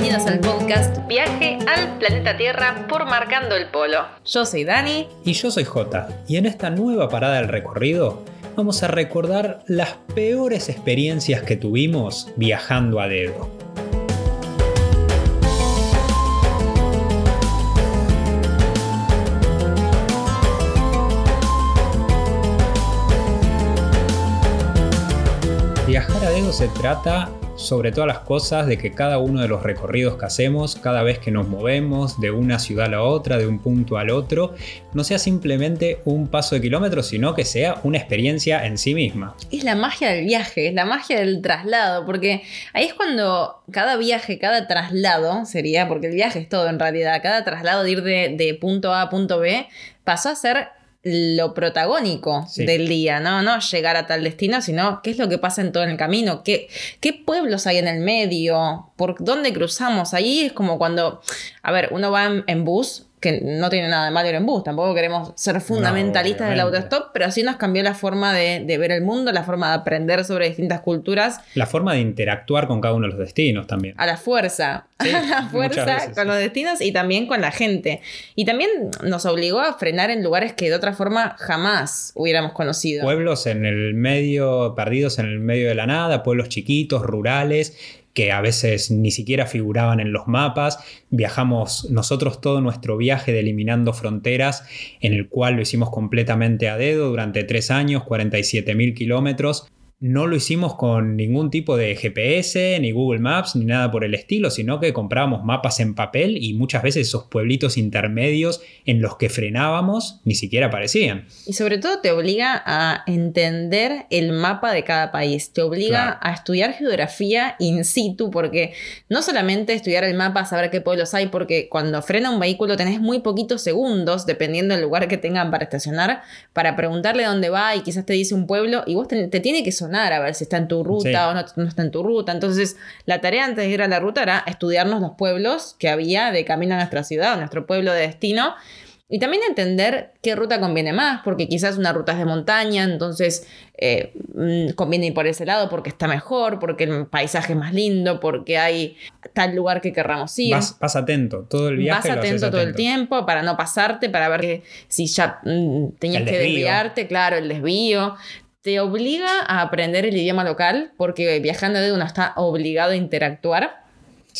bienvenidos al podcast Viaje al planeta Tierra por Marcando el Polo. Yo soy Dani. Y yo soy Jota. Y en esta nueva parada del recorrido vamos a recordar las peores experiencias que tuvimos viajando a dedo. Se trata sobre todas las cosas de que cada uno de los recorridos que hacemos, cada vez que nos movemos de una ciudad a la otra, de un punto al otro, no sea simplemente un paso de kilómetros, sino que sea una experiencia en sí misma. Es la magia del viaje, es la magia del traslado, porque ahí es cuando cada viaje, cada traslado sería, porque el viaje es todo en realidad, cada traslado de ir de, de punto A a punto B pasó a ser lo protagónico del día, ¿no? No llegar a tal destino, sino qué es lo que pasa en todo el camino, qué, qué pueblos hay en el medio, por dónde cruzamos. Ahí es como cuando, a ver, uno va en bus que no tiene nada de malo ir en bus, tampoco queremos ser fundamentalistas del autostop, pero sí nos cambió la forma de, ver el mundo, la forma de aprender sobre distintas culturas. La forma de interactuar con cada uno de los destinos también. A la fuerza, a la fuerza con los destinos y también con la gente. Y también nos obligó a frenar en lugares que de otra forma jamás hubiéramos conocido. Pueblos en el medio, perdidos en el medio de la nada, pueblos chiquitos, rurales, que a veces ni siquiera figuraban en los mapas. Viajamos nosotros todo nuestro viaje de Eliminando Fronteras, en el cual lo hicimos completamente a dedo durante tres años, 47 mil kilómetros no lo hicimos con ningún tipo de GPS, ni Google Maps, ni nada por el estilo, sino que comprábamos mapas en papel y muchas veces esos pueblitos intermedios en los que frenábamos ni siquiera aparecían. Y sobre todo te obliga a entender el mapa de cada país, te obliga a estudiar geografía in situ, porque no solamente estudiar el mapa, saber qué pueblos hay, porque cuando frena un vehículo tenés muy poquitos segundos, dependiendo del lugar que tengan para estacionar, para preguntarle dónde va y quizás te dice un pueblo y vos te, te tiene que sonar a ver si está en tu ruta o no, está en tu ruta. Entonces, la tarea antes de ir a la ruta era estudiarnos los pueblos que había de camino a nuestra ciudad, o nuestro pueblo de destino. Y también entender qué ruta conviene más, porque quizás una ruta es de montaña, entonces eh, mm, conviene ir por ese lado porque está mejor, porque el paisaje es más lindo, porque hay tal lugar que querramos ir. Vas, atento, todo el viaje. Vas atento todo el tiempo para no pasarte, para ver que si ya mm, tenías que desviarte, claro, el desvío te obliga a aprender el idioma local, porque viajando de uno está obligado a interactuar.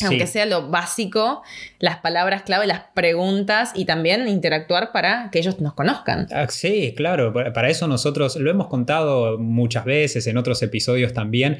Aunque sea lo básico, las palabras clave, las preguntas y también interactuar para que ellos nos conozcan. Ah, sí, claro, para eso nosotros lo hemos contado muchas veces en otros episodios también,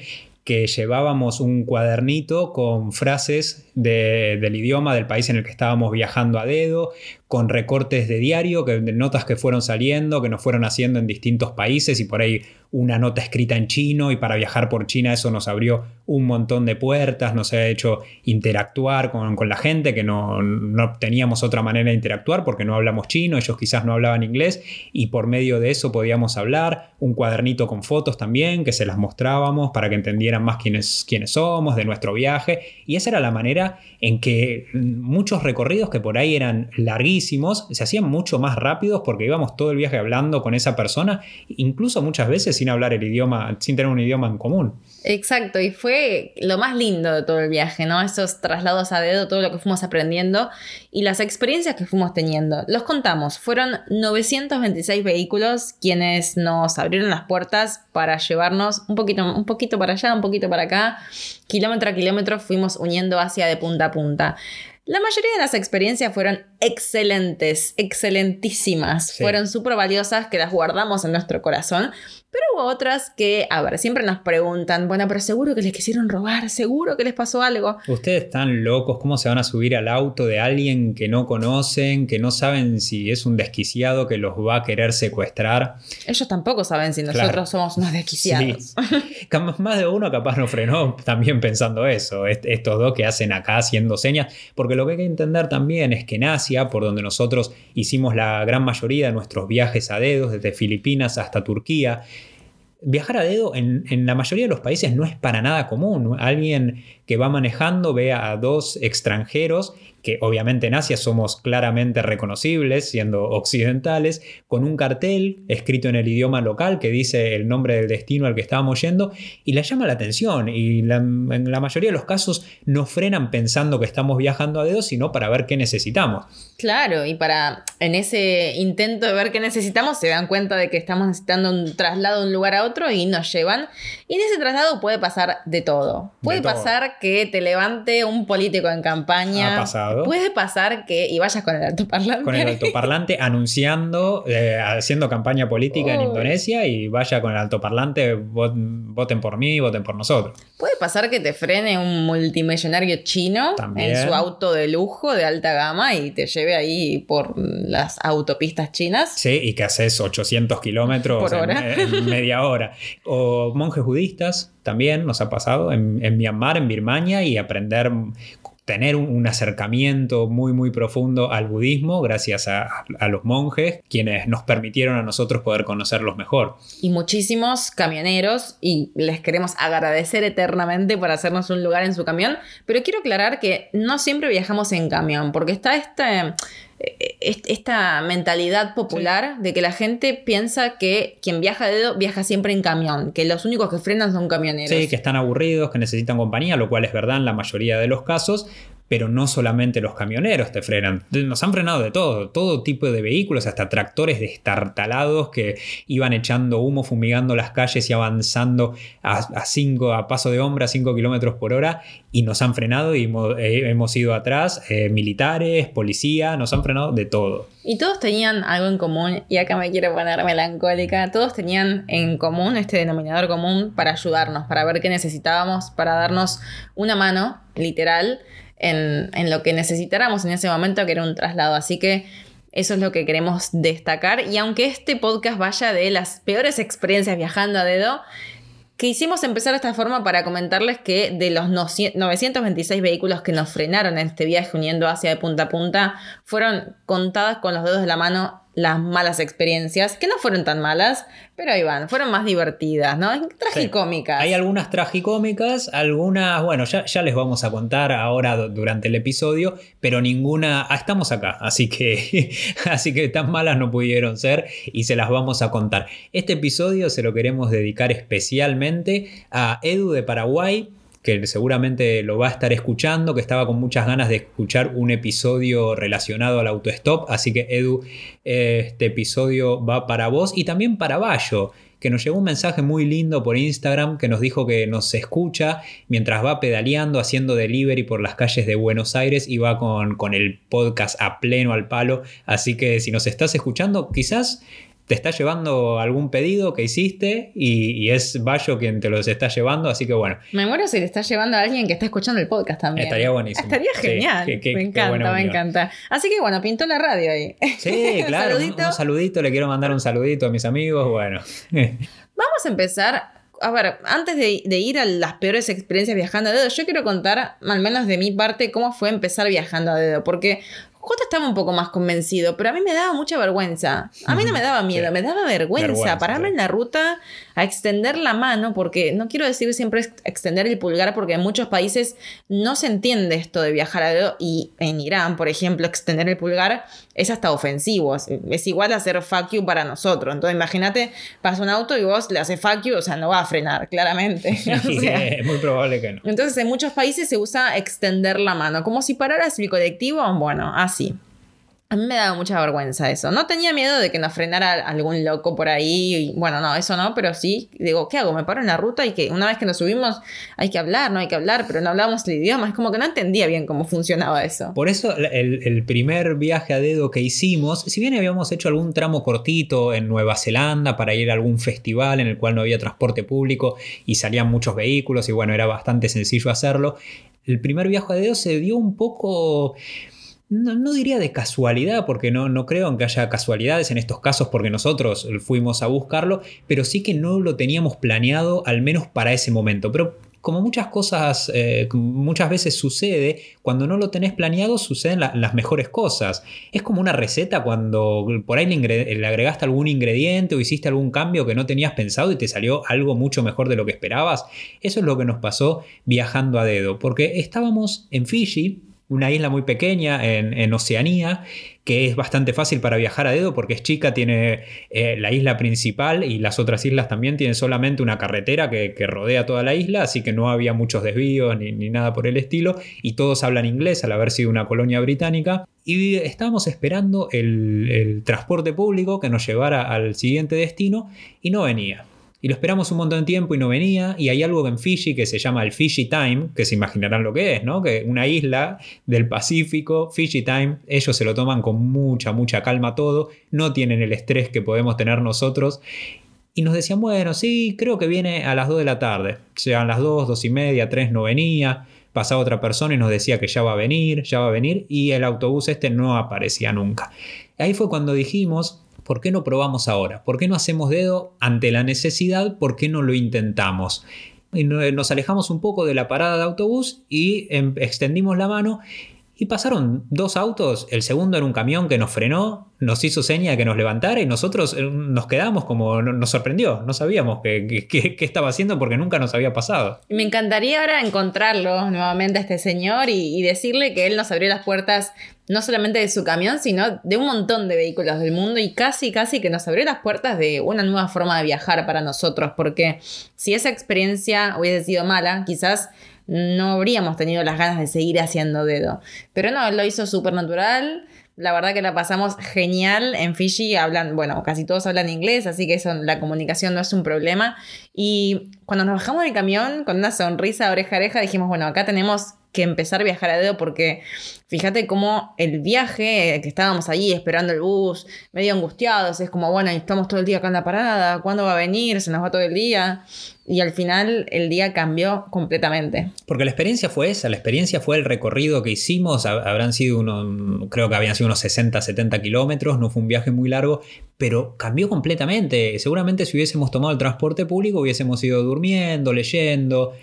que llevábamos un cuadernito con frases del idioma del país en el que estábamos viajando a dedo, con recortes de diario, que, de notas que fueron saliendo, que nos fueron haciendo en distintos países y por ahí una nota escrita en chino y para viajar por China eso nos abrió un montón de puertas, nos ha hecho interactuar con, la gente, que no, no, teníamos otra manera de interactuar porque no hablamos chino, ellos quizás no hablaban inglés y por medio de eso podíamos hablar, un cuadernito con fotos también que se las mostrábamos para que entendieran más quiénes, somos, de nuestro viaje y esa era la manera en que muchos recorridos que por ahí eran larguísimos, se hacían mucho más rápidos porque íbamos todo el viaje hablando con esa persona, incluso muchas veces sin hablar el idioma, sin tener un idioma en común. Exacto, y fue lo más lindo de todo el viaje, ¿no? Esos traslados a dedo, todo lo que fuimos aprendiendo y las experiencias que fuimos teniendo. Los contamos, fueron 926 vehículos quienes nos abrieron las puertas para llevarnos un poquito, un poquito para allá, un poquito para acá, kilómetro a kilómetro fuimos uniendo hacia de punta a punta. La mayoría de las experiencias fueron excelentes, excelentísimas, fueron súper valiosas que las guardamos en nuestro corazón, pero hubo otras que, a ver, siempre nos preguntan, bueno, pero seguro que les quisieron robar, seguro que les pasó algo. Ustedes están locos, ¿cómo se van a subir al auto de alguien que no conocen, que no saben si es un desquiciado que los va a querer secuestrar? Ellos tampoco saben si nosotros somos unos desquiciados. Más de uno capaz no frenó también pensando eso, estos dos que hacen acá haciendo señas, porque lo que hay que entender también es que en Por donde nosotros hicimos la gran mayoría de nuestros viajes a dedos, desde Filipinas hasta Turquía, viajar a dedo en, la mayoría de los países no es para nada común. Alguien que va manejando, ve a dos extranjeros que obviamente en Asia somos claramente reconocibles, siendo occidentales, con un cartel escrito en el idioma local que dice el nombre del destino al que estábamos yendo y le llama la atención y en la mayoría de los casos no frenan pensando que estamos viajando a dedo, sino para ver qué necesitamos. Claro, y para en ese intento de ver qué necesitamos se dan cuenta de que estamos necesitando un traslado de un lugar a otro y nos llevan. Y en ese traslado puede pasar de todo. Puede pasar que te levante un político en campaña. Ha pasado. Puede pasar que y vayas con el altoparlante. Con el altoparlante anunciando, eh, haciendo campaña política en Indonesia y vaya con el altoparlante, voten por mí, voten por nosotros. Puede pasar que te frene un multimillonario chino en su auto de lujo de alta gama y te lleve ahí por las autopistas chinas. Sí, y que haces 800 kilómetros en, media hora. O monjes budistas también nos ha pasado en, Myanmar, en Birmania, y aprender tener un, acercamiento muy muy profundo al budismo gracias a, los monjes, quienes nos permitieron a nosotros poder conocerlos mejor. Y muchísimos camioneros, y les queremos agradecer eternamente por hacernos un lugar en su camión, pero quiero aclarar que no siempre viajamos en camión, porque está este esta mentalidad popular de que la gente piensa que quien viaja de dedo viaja siempre en camión, que los únicos que frenan son camioneros. Sí, que están aburridos, que necesitan compañía, lo cual es verdad en la mayoría de los casos, pero no solamente los camioneros te frenan, nos han frenado de todo, todo tipo de vehículos, hasta tractores destartalados que iban echando humo, fumigando las calles y avanzando a, cinco, a paso de hombre a 5 kilómetros por hora y nos han frenado y hemos, ido atrás, eh, militares, policía, nos han frenado de todo. Y todos tenían algo en común, y acá me quiero poner melancólica, todos tenían en común este denominador común para ayudarnos, para ver qué necesitábamos, para darnos una mano, literal, en, lo que necesitáramos en ese momento, que era un traslado. Así que eso es lo que queremos destacar. Y aunque este podcast vaya de las peores experiencias viajando a dedo, quisimos empezar de esta forma para comentarles que de los 926 vehículos que nos frenaron en este viaje uniendo Asia de punta a punta, fueron contadas con los dedos de la mano las malas experiencias, que no fueron tan malas, pero ahí van, fueron más divertidas, ¿no? Tragicómicas. Hay algunas tragicómicas, algunas, bueno, ya, ya, les vamos a contar ahora durante el episodio, pero ninguna, ah, estamos acá, así que, así que tan malas no pudieron ser y se las vamos a contar. Este episodio se lo queremos dedicar especialmente a Edu de Paraguay, que seguramente lo va a estar escuchando, que estaba con muchas ganas de escuchar un episodio relacionado al autostop. Así que Edu, este episodio va para vos y también para Bayo, que nos llegó un mensaje muy lindo por Instagram que nos dijo que nos escucha mientras va pedaleando, haciendo delivery por las calles de Buenos Aires y va con, con el podcast a pleno al palo. Así que si nos estás escuchando, quizás te está llevando algún pedido que hiciste y, es Bayo quien te los está llevando, así que bueno. Me muero si te está llevando a alguien que está escuchando el podcast también. Estaría buenísimo. Estaría genial. me encanta, me encanta. Así que bueno, pintó la radio ahí. Sí, claro. un, saludito, le quiero mandar un saludito a mis amigos, bueno. Vamos a empezar a ver, antes de, de, ir a las peores experiencias viajando a dedo, yo quiero contar, al menos de mi parte, cómo fue empezar viajando a dedo. Porque J estaba un poco más convencido, pero a mí me daba mucha vergüenza. A mí no me daba miedo, me daba vergüenza, pararme en la ruta a extender la mano, porque no quiero decir siempre extender el pulgar, porque en muchos países no se entiende esto de viajar a dedo, y en Irán, por ejemplo, extender el pulgar es hasta ofensivo, es, igual a hacer fuck you para nosotros. Entonces imagínate, pasa un auto y vos le haces fuck you, o sea, no va a frenar, claramente. es muy probable que no. Entonces en muchos países se usa extender la mano, como si pararas el colectivo, bueno, así. A mí me daba mucha vergüenza eso. No tenía miedo de que nos frenara algún loco por ahí. bueno, no, eso no, pero sí, digo, ¿qué hago? Me paro en la ruta y que una vez que nos subimos hay que hablar, no hay que hablar, pero no hablábamos el idioma. Es como que no entendía bien cómo funcionaba eso. Por eso el, primer viaje a dedo que hicimos, si bien habíamos hecho algún tramo cortito en Nueva Zelanda para ir a algún festival en el cual no había transporte público y salían muchos vehículos y bueno, era bastante sencillo hacerlo, el primer viaje a dedo se dio un poco no, diría de casualidad, porque no, no creo en que haya casualidades en estos casos, porque nosotros fuimos a buscarlo, pero sí que no lo teníamos planeado, al menos para ese momento. Pero como muchas cosas, eh, muchas veces sucede, cuando no lo tenés planeado suceden las mejores cosas. Es como una receta cuando por ahí le, agregaste algún ingrediente o hiciste algún cambio que no tenías pensado y te salió algo mucho mejor de lo que esperabas. Eso es lo que nos pasó viajando a dedo, porque estábamos en Fiji, una isla muy pequeña en, Oceanía, que es bastante fácil para viajar a dedo porque es chica, tiene eh, la isla principal y las otras islas también tienen solamente una carretera que, rodea toda la isla, así que no había muchos desvíos ni, nada por el estilo, y todos hablan inglés al haber sido una colonia británica. Y estábamos esperando el transporte público que nos llevara al siguiente destino y no venía. Y lo esperamos un montón de tiempo y no venía. Y hay algo en Fiji que se llama el Fiji Time, que se imaginarán lo que es, ¿no? Que una isla del Pacífico, Fiji Time, ellos se lo toman con mucha, mucha calma todo. No tienen el estrés que podemos tener nosotros. Y nos decían, bueno, sí, creo que viene a las 2 de la tarde. Sean las 2, 2 y media, 3 no venía. Pasaba otra persona y nos decía que ya va a venir, ya va a venir. Y el autobús este no aparecía nunca. Ahí fue cuando dijimos, ¿Por qué no probamos ahora? ¿Por qué no hacemos dedo ante la necesidad? ¿Por qué no lo intentamos? Y nos alejamos un poco de la parada de autobús y em, extendimos la mano y pasaron dos autos, el segundo era un camión que nos frenó, nos hizo seña de que nos levantara y nosotros eh, nos quedamos como nos sorprendió, no sabíamos qué, estaba haciendo porque nunca nos había pasado. Me encantaría ahora encontrarlo nuevamente a este señor y, decirle que él nos abrió las puertas no solamente de su camión, sino de un montón de vehículos del mundo y casi, casi que nos abrió las puertas de una nueva forma de viajar para nosotros, porque si esa experiencia hubiese sido mala, quizás no habríamos tenido las ganas de seguir haciendo dedo. Pero no, lo hizo súper natural. La verdad que la pasamos genial. En Fiji hablan, bueno, casi todos hablan inglés, así que eso, la comunicación no es un problema. Y cuando nos bajamos del camión, con una sonrisa oreja oreja, dijimos, bueno, acá tenemos que empezar a viajar a dedo porque fíjate cómo el viaje, que estábamos allí esperando el bus, medio angustiados, es como, bueno, estamos todo el día acá en la parada, ¿cuándo va a venir? Se nos va todo el día. Y al final el día cambió completamente. Porque la experiencia fue esa, la experiencia fue el recorrido que hicimos, habrán sido unos, creo que habían sido unos 60, 70 kilómetros, no fue un viaje muy largo, pero cambió completamente. Seguramente si hubiésemos tomado el transporte público hubiésemos ido durmiendo, leyendo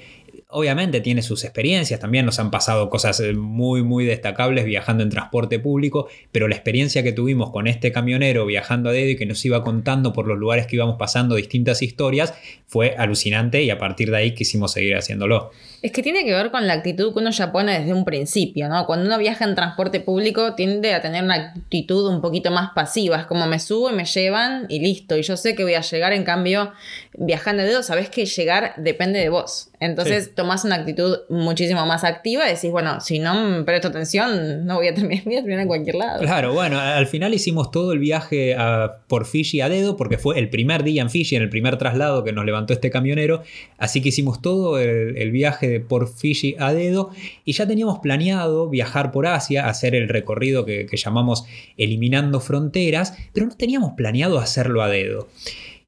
obviamente tiene sus experiencias, también nos han pasado cosas eh, muy, muy destacables viajando en transporte público, pero la experiencia que tuvimos con este camionero viajando a dedo y que nos iba contando por los lugares que íbamos pasando distintas historias fue alucinante y a partir de ahí quisimos seguir haciéndolo. Es que tiene que ver con la actitud que uno ya pone desde un principio, ¿no? Cuando uno viaja en transporte público tiende a tener una actitud un poquito más pasiva, es como me subo y me llevan y listo, y yo sé que voy a llegar, en cambio, viajando de dedo, sabes que llegar depende de vos. Entonces tomás una actitud muchísimo más activa y decís, bueno, si no me presto atención, no voy a terminar, voy a terminar en cualquier lado. Claro, bueno, al final hicimos todo el viaje por Fiji a dedo, porque fue el primer día en Fiji, en el primer traslado que nos levantó este camionero, así que hicimos todo el viaje por Fiji a dedo y ya teníamos planeado viajar por Asia, hacer el recorrido que, llamamos eliminando fronteras, pero no teníamos planeado hacerlo a dedo.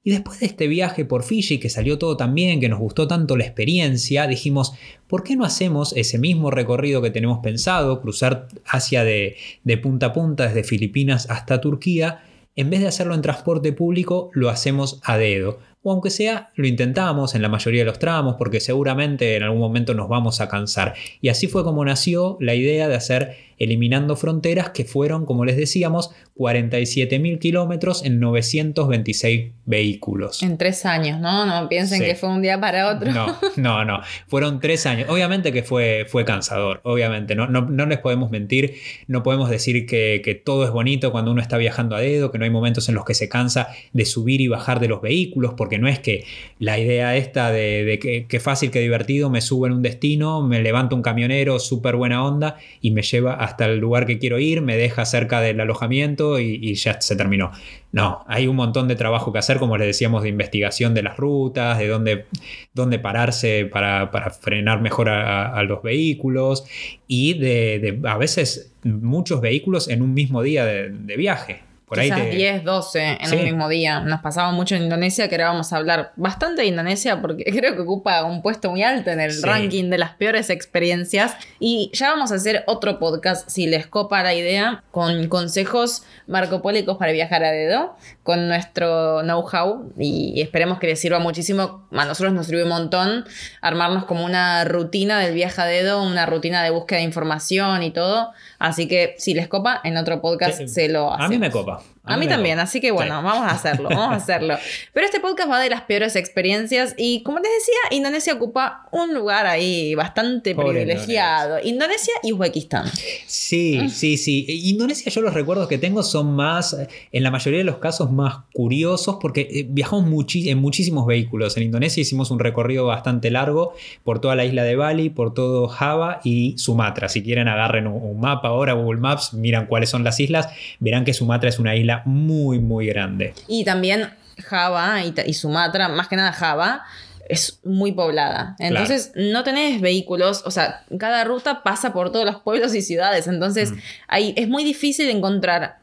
Y después de este viaje por Fiji, que salió todo tan bien, que nos gustó tanto la experiencia, dijimos, ¿por qué no hacemos ese mismo recorrido que tenemos pensado, cruzar Asia de, de punta a punta, desde Filipinas hasta Turquía? En vez de hacerlo en transporte público, lo hacemos a dedo o aunque sea lo intentamos en la mayoría de los tramos porque seguramente en algún momento nos vamos a cansar. Y así fue como nació la idea de hacer eliminando fronteras que fueron, como les decíamos, 47.000 kilómetros en 926 vehículos. En tres años, ¿no? No piensen que fue un día para otro. No, no, no. Fueron tres años. Obviamente que fue, fue cansador, obviamente. No, no, les podemos mentir, no podemos decir que, todo es bonito cuando uno está viajando a dedo, que no hay momentos en los que se cansa de subir y bajar de los vehículos, porque no es que la idea esta de, que, que fácil, que divertido, me subo en un destino, me levanto un camionero súper buena onda y me lleva a hasta el lugar que quiero ir, me deja cerca del alojamiento y, ya se terminó. No, hay un montón de trabajo que hacer, como les decíamos, de investigación de las rutas, de dónde, dónde pararse para, frenar mejor a, los vehículos y de, a veces muchos vehículos en un mismo día de, viaje por ahí Quizás te- 10, 12 en Sí. un mismo día. Nos pasaba mucho en Indonesia, que ahora vamos a hablar bastante de Indonesia porque creo que ocupa un puesto muy alto en el Sí. ranking de las peores experiencias. Y ya vamos a hacer otro podcast, si les copa la idea, con consejos marcopólicos para viajar a dedo, con nuestro know-how y esperemos que les sirva muchísimo. A nosotros nos sirve un montón armarnos como una rutina del viaje a dedo, una rutina de búsqueda de información y todo. Así que si les copa, en otro podcast Sí. se lo A mí me copa. A mí también, así que bueno, Sí. vamos a hacerlo, vamos a hacerlo. Pero este podcast va de las peores experiencias y como les decía, Indonesia ocupa un lugar ahí bastante Pobre privilegiado. Indonesia y Uzbekistán. Sí, sí, sí. Indonesia, yo los recuerdos que tengo son más, eh, en la mayoría de los casos, más curiosos porque eh, viajamos en muchísimos vehículos. En Indonesia hicimos un recorrido bastante largo por toda la isla de Bali, por todo Java y Sumatra. Si quieren, agarren un, un mapa ahora, Google Maps, miran cuáles son las islas, verán que Sumatra es una isla muy, muy grande. Y también Java y, Sumatra, más que nada Java, es muy poblada. Entonces no tenés vehículos, o sea, cada ruta pasa por todos los pueblos y ciudades. Entonces Mm. ahí es muy difícil encontrar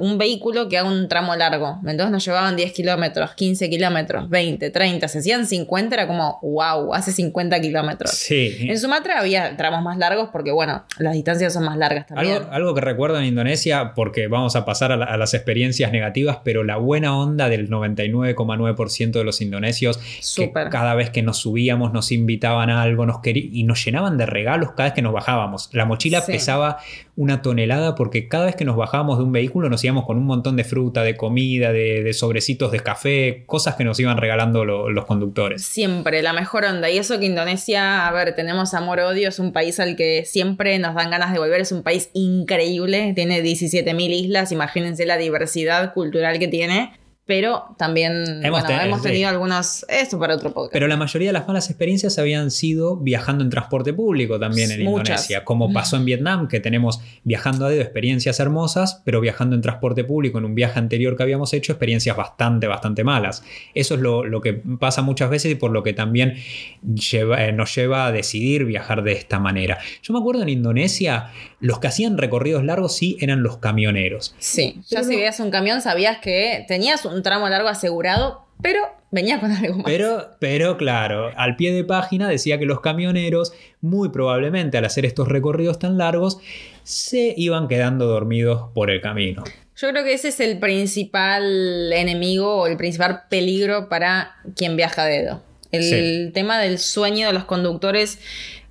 un vehículo que haga un tramo largo. Entonces nos llevaban 10 kilómetros, 15 kilómetros, 20, 30. Se hacían 50, era como, wow, hace 50 kilómetros. Sí. En Sumatra había tramos más largos porque, bueno, las distancias son más largas también. Algo, algo que recuerdo en Indonesia, porque vamos a pasar a, la- a las experiencias negativas, pero la buena onda del 99,9% de los indonesios, que cada vez que nos subíamos nos invitaban a algo nos y nos llenaban de regalos cada vez que nos bajábamos. La mochila Sí. pesaba una tonelada porque cada vez que nos bajábamos de un vehículo nos íbamos con un montón de fruta, de comida, de, sobrecitos de café, cosas que nos iban regalando lo- los conductores. Siempre, la mejor onda. Y eso que Indonesia, a ver, tenemos amor-odio, es un país al que siempre nos dan ganas de volver, es un país increíble, tiene 17.000 islas, imagínense la diversidad cultural que tiene, pero también Hemos bueno, ten- hemos sí. tenido algunos, esto para otro podcast. Pero la mayoría de las malas experiencias habían sido viajando en transporte público también en Muchas. Indonesia, como pasó en Vietnam, que tenemos viajando a dedo experiencias hermosas, pero viajando en transporte público en un viaje anterior que habíamos hecho, experiencias bastante, bastante malas. Eso es lo, lo que pasa muchas veces y por lo que también lleva- eh, nos lleva a decidir viajar de esta manera. Yo me acuerdo en Indonesia, los que hacían recorridos largos sí eran los camioneros. Sí, ya Pero si veías un camión sabías que tenías un tramo largo asegurado, pero venía con algo más. Pero, pero claro, al pie de página decía que los camioneros, muy probablemente al hacer estos recorridos tan largos, se iban quedando dormidos por el camino. Yo creo que ese es el principal enemigo o el principal peligro para quien viaja a dedo. El Sí. tema del sueño de los conductores,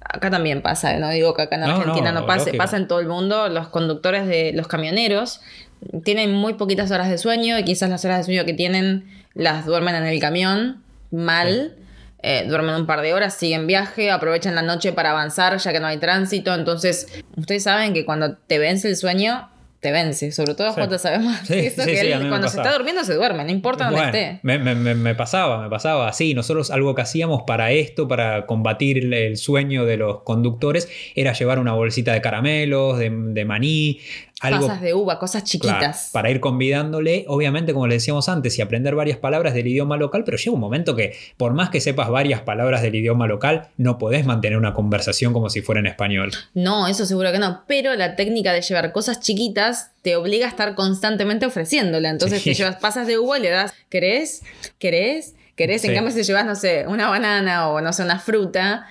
acá también pasa, no digo que acá en No, Argentina no, no, pase, lógico. pasa en todo el mundo, los conductores de los camioneros tienen muy poquitas horas de sueño y quizás las horas de sueño que tienen las duermen en el camión mal. eh, duermen un par de horas, siguen viaje, aprovechan la noche para avanzar ya que no hay tránsito. Entonces, ustedes saben que cuando te vence el sueño, te vence. Sobre todo, Sí. Jota, sabemos Sí, que eso sí, que sí, él, mí me cuando se está durmiendo se duerme, no importa dónde Bueno, esté. me, me- me- pasaba, me pasaba. Sí, nosotros algo que hacíamos para esto, para combatir el, el sueño de los conductores, era llevar una bolsita de caramelos, de, de maní, algo Pasas de uva, cosas Claro, chiquitas. para ir convidándole, obviamente, como le decíamos antes, y aprender varias palabras del idioma local, pero llega un momento que, por más que sepas varias palabras del idioma local, no podés mantener una conversación como si fuera en español. No, eso seguro que no. Pero la técnica de llevar cosas chiquitas te obliga a estar constantemente ofreciéndola. Entonces Sí. te llevas, pasas de uva y le das, ¿querés? ¿Querés? ¿Querés? En cambio, si llevas, no sé, una banana o no sé, una fruta,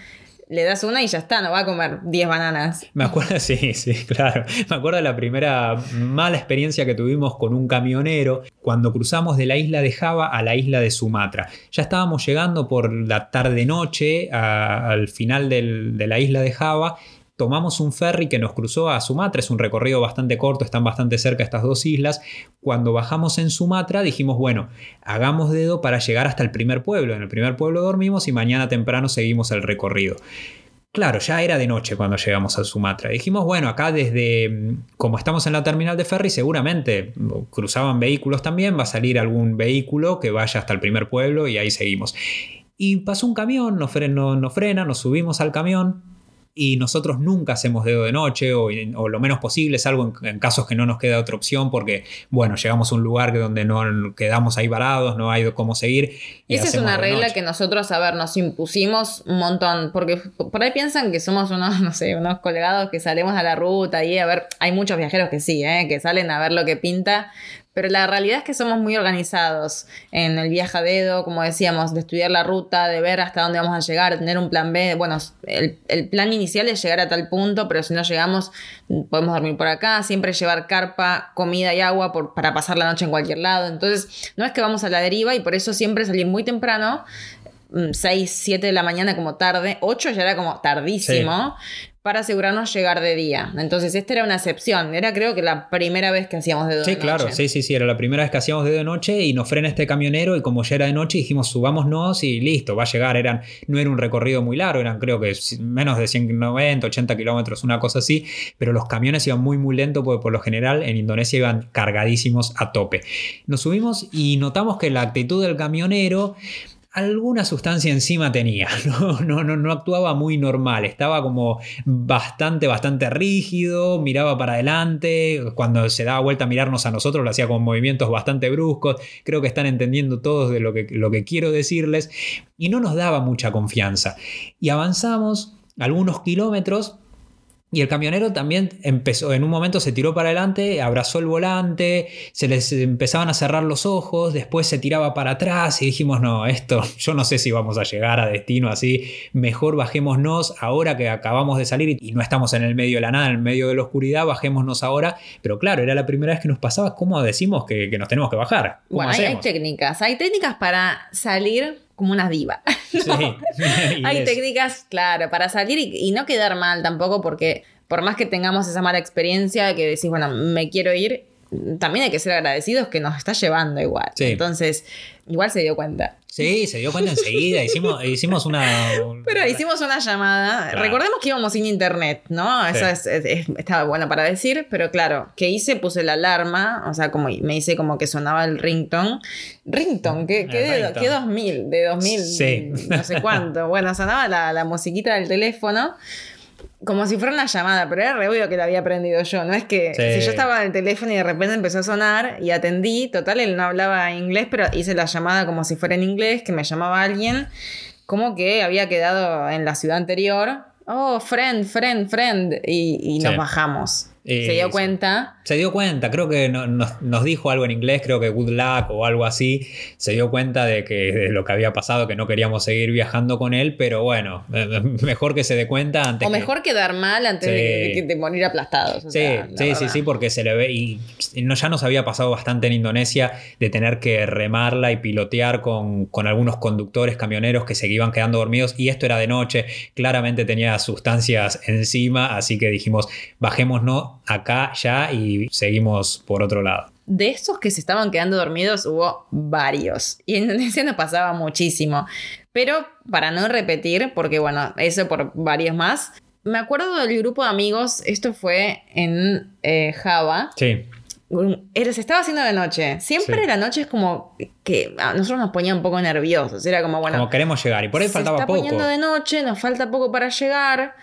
le das una y ya está, no va a comer 10 bananas. Me acuerdo, sí, sí, claro. Me acuerdo de la primera mala experiencia que tuvimos con un camionero cuando cruzamos de la isla de Java a la isla de Sumatra. Ya estábamos llegando por la tarde-noche al final de la isla de Java. Tomamos un ferry que nos cruzó a Sumatra, es un recorrido bastante corto, están bastante cerca estas dos islas. Cuando bajamos en Sumatra dijimos, bueno, hagamos dedo para llegar hasta el primer pueblo. En el primer pueblo dormimos y mañana temprano seguimos el recorrido. Claro, ya era de noche cuando llegamos a Sumatra. Dijimos, bueno, acá desde, mm, como estamos en la terminal de ferry, seguramente mm, cruzaban vehículos también, va a salir algún vehículo que vaya hasta el primer pueblo y ahí seguimos. Y pasó un camión, nos frena, nos, frena, nos subimos al camión y nosotros nunca hacemos dedo de noche o, o lo menos posible, salvo en, en casos que no nos queda otra opción porque, bueno, llegamos a un lugar donde no quedamos ahí varados, no hay cómo seguir. y Esa es una regla que nosotros, a ver, nos impusimos un montón, porque por ahí piensan que somos unos, no sé, unos colgados que salimos a la ruta y a ver, hay muchos viajeros que sí, ¿eh? que salen a ver lo que pinta, Pero la realidad es que somos muy organizados en el viaje a dedo, como decíamos, de estudiar la ruta, de ver hasta dónde vamos a llegar, tener un plan B. Bueno, el, el plan inicial es llegar a tal punto, pero si no llegamos, podemos dormir por acá. Siempre llevar carpa, comida y agua por, para pasar la noche en cualquier lado. Entonces, no es que vamos a la deriva y por eso siempre salir muy temprano 6, mm, 7 de la mañana como tarde, 8 ya era como tardísimo, para asegurarnos llegar de día. Entonces, esta era una excepción. Era creo que la primera vez que hacíamos dedo sí, de noche. Sí, claro, sí, sí, sí, era la primera vez que hacíamos dedo de noche y nos frena este camionero y como ya era de noche dijimos subámonos y listo, va a llegar. Eran, no era un recorrido muy largo, eran creo que menos de 190, 80 kilómetros, una cosa así, pero los camiones iban muy, muy lento porque por lo general en Indonesia iban cargadísimos a tope. Nos subimos y notamos que la actitud del camionero alguna sustancia encima tenía, no, no, no, actuaba muy normal, estaba como bastante, bastante rígido, miraba para adelante, cuando se daba vuelta a mirarnos a nosotros lo hacía con movimientos bastante bruscos, creo que están entendiendo todos de lo que, lo que quiero decirles, y no nos daba mucha confianza. Y avanzamos algunos kilómetros y el camionero también empezó, en un momento se tiró para adelante, abrazó el volante, se les empezaban a cerrar los ojos, después se tiraba para atrás y dijimos, no, esto yo no sé si vamos a llegar a destino así, mejor bajémonos ahora que acabamos de salir y no estamos en el medio de la nada, en el medio de la oscuridad, bajémonos ahora. Pero claro, era la primera vez que nos pasaba, ¿cómo decimos que, nos tenemos que bajar? Bueno, hay, hay técnicas, hay técnicas para salir como una diva. Sí, Hay técnicas, claro, para salir y, no quedar mal tampoco, porque por más que tengamos esa mala experiencia, que decís, bueno, me quiero ir, también hay que ser agradecidos que nos está llevando igual. Entonces, igual se dio cuenta. Sí, se dio cuenta enseguida. Hicimos, hicimos una. Pero hicimos una llamada. Recordemos que íbamos sin internet, ¿no? Eso estaba bueno para decir, pero claro, que hice, puse la alarma, o sea, como me hice como que sonaba el ringtone. Ringtone, ¿qué, qué, de, 2000? De 2000, sí. no sé cuánto. Bueno, sonaba la, la musiquita del teléfono como si fuera una llamada, pero era re obvio que la había aprendido yo. No es que si yo estaba en el teléfono y de repente empezó a sonar y atendí, total, él no hablaba inglés, pero hice la llamada como si fuera en inglés, que me llamaba alguien, como que había quedado en la ciudad anterior. Oh, friend, friend, friend. Y, nos bajamos. Se dio cuenta. Se dio cuenta, creo que nos, dijo algo en inglés, creo que good luck o algo así. Se dio cuenta de que de lo que había pasado, que no queríamos seguir viajando con él, pero bueno, mejor que se dé cuenta antes. O mejor quedar mal antes de, morir aplastados. sí, sí, sí, sí, porque se le ve. Y no, ya nos había pasado bastante en Indonesia de tener que remarla y pilotear con, con algunos conductores, camioneros que se iban quedando dormidos. Y esto era de noche, claramente tenía sustancias encima, así que dijimos, bajémonos acá ya y seguimos por otro lado. De estos que se estaban quedando dormidos hubo varios. Y en Indonesia nos pasaba muchísimo. Pero para no repetir, porque bueno, eso por varios más. Me acuerdo del grupo de amigos, esto fue en eh, Java. Sí. Era, se estaba haciendo de noche. Siempre la noche es como que a nosotros nos ponía un poco nerviosos. Era como, bueno. Como queremos llegar. Y por ahí faltaba poco. Se está poniendo de noche, nos falta poco para llegar.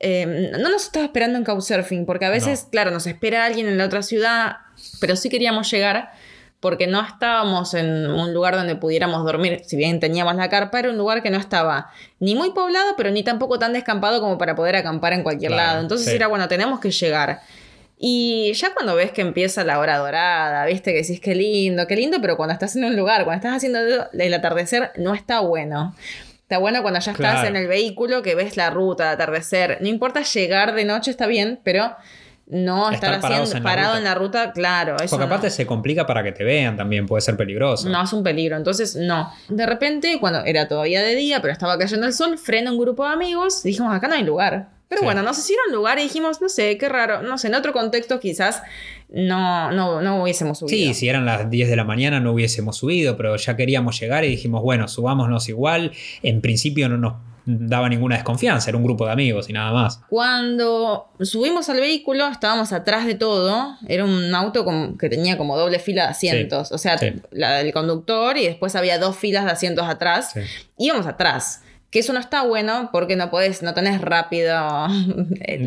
Em, no nos estaba esperando en Couchsurfing, porque a veces, claro, nos espera alguien en la otra ciudad, pero sí queríamos llegar porque no estábamos en un lugar donde pudiéramos dormir. Si bien teníamos la carpa, era un lugar que no estaba ni muy poblado, pero ni tampoco tan descampado como para poder acampar en cualquier lado. Entonces era, bueno, tenemos que llegar. Y ya cuando ves que empieza la hora dorada, viste que decís qué lindo, qué lindo, pero cuando estás en un lugar, cuando estás haciendo el atardecer, no está bueno. Está bueno cuando ya estás en el vehículo, que ves la ruta, atardecer. No importa llegar de noche, está bien, pero no estar, haciendo, parado en la ruta, claro. Porque aparte se complica para que te vean también, puede ser peligroso. No, es un peligro, entonces no. De repente, cuando era todavía de día, pero estaba cayendo el sol, frena un grupo de amigos y dijimos, acá no hay lugar. Pero bueno, nos hicieron lugar y dijimos, no sé, qué raro, no sé, en otro contexto quizás no, no, no hubiésemos subido. Sí, si eran las 10 de la mañana no hubiésemos subido, pero ya queríamos llegar y dijimos, bueno, subámonos igual. En principio no nos daba ninguna desconfianza, era un grupo de amigos y nada más. Cuando subimos al vehículo, estábamos atrás de todo, era un auto que tenía como doble fila de asientos, o sea, la del conductor y después había dos filas de asientos atrás, íbamos atrás. Que eso no está bueno porque no podés, no tenés rápido. Eh,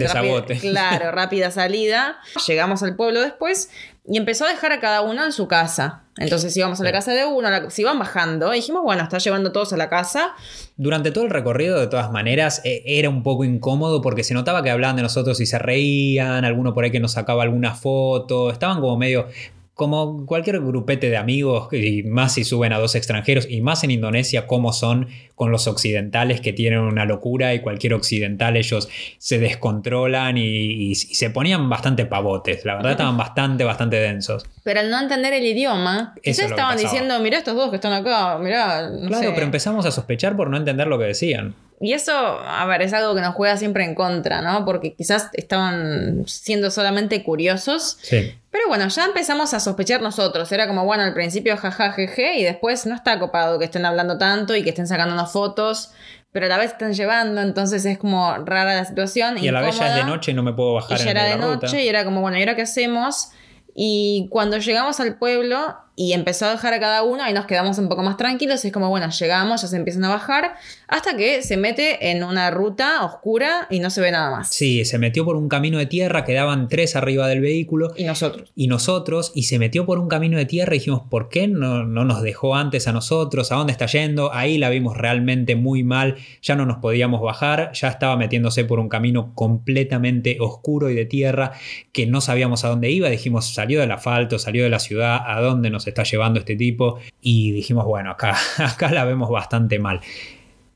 claro, rápida salida. Llegamos al pueblo después y empezó a dejar a cada uno en su casa. Entonces íbamos a la casa de uno, se iban bajando. Y dijimos, bueno, está llevando todos a la casa. Durante todo el recorrido, de todas maneras, e, era un poco incómodo porque se notaba que hablaban de nosotros y se reían. Alguno por ahí que nos sacaba alguna foto. Estaban como medio como cualquier grupete de amigos, y más si suben a dos extranjeros, y más en Indonesia, como son con los occidentales que tienen una locura y cualquier occidental ellos se descontrolan y, se ponían bastante pavotes, la verdad estaban bastante, bastante densos. Pero al no entender el idioma, ellos estaban diciendo, mirá estos dos que están acá, mirá... claro, pero empezamos a sospechar por no entender lo que decían. Y eso, a ver, es algo que nos juega siempre en contra, ¿no? Porque quizás estaban siendo solamente curiosos. Sí. Pero bueno, ya empezamos a sospechar nosotros. Era como, bueno, al principio jaja, jeje, y después no está copado que estén hablando tanto y que estén sacándonos fotos, pero a la vez están llevando, entonces es como rara la situación. Y a la vez ya es de noche y no me puedo bajar y ya era de noche y era como, bueno, ¿y ahora qué hacemos? Y cuando llegamos al pueblo, y empezó a dejar a cada uno y nos quedamos un poco más tranquilos. Y es como, bueno, llegamos, ya se empiezan a bajar, hasta que se mete en una ruta oscura y no se ve nada más. Sí, se metió por un camino de tierra, quedaban tres arriba del vehículo. Y nosotros. Y nosotros, y se metió por un camino de tierra y dijimos, ¿por qué no, no nos dejó antes a nosotros? ¿A dónde está yendo? Ahí la vimos realmente muy mal, ya no nos podíamos bajar, ya estaba metiéndose por un camino completamente oscuro y de tierra que no sabíamos a dónde iba. Dijimos, salió del asfalto, salió de la ciudad, ¿a dónde nos está llevando este tipo y dijimos, bueno, acá, acá la vemos bastante mal.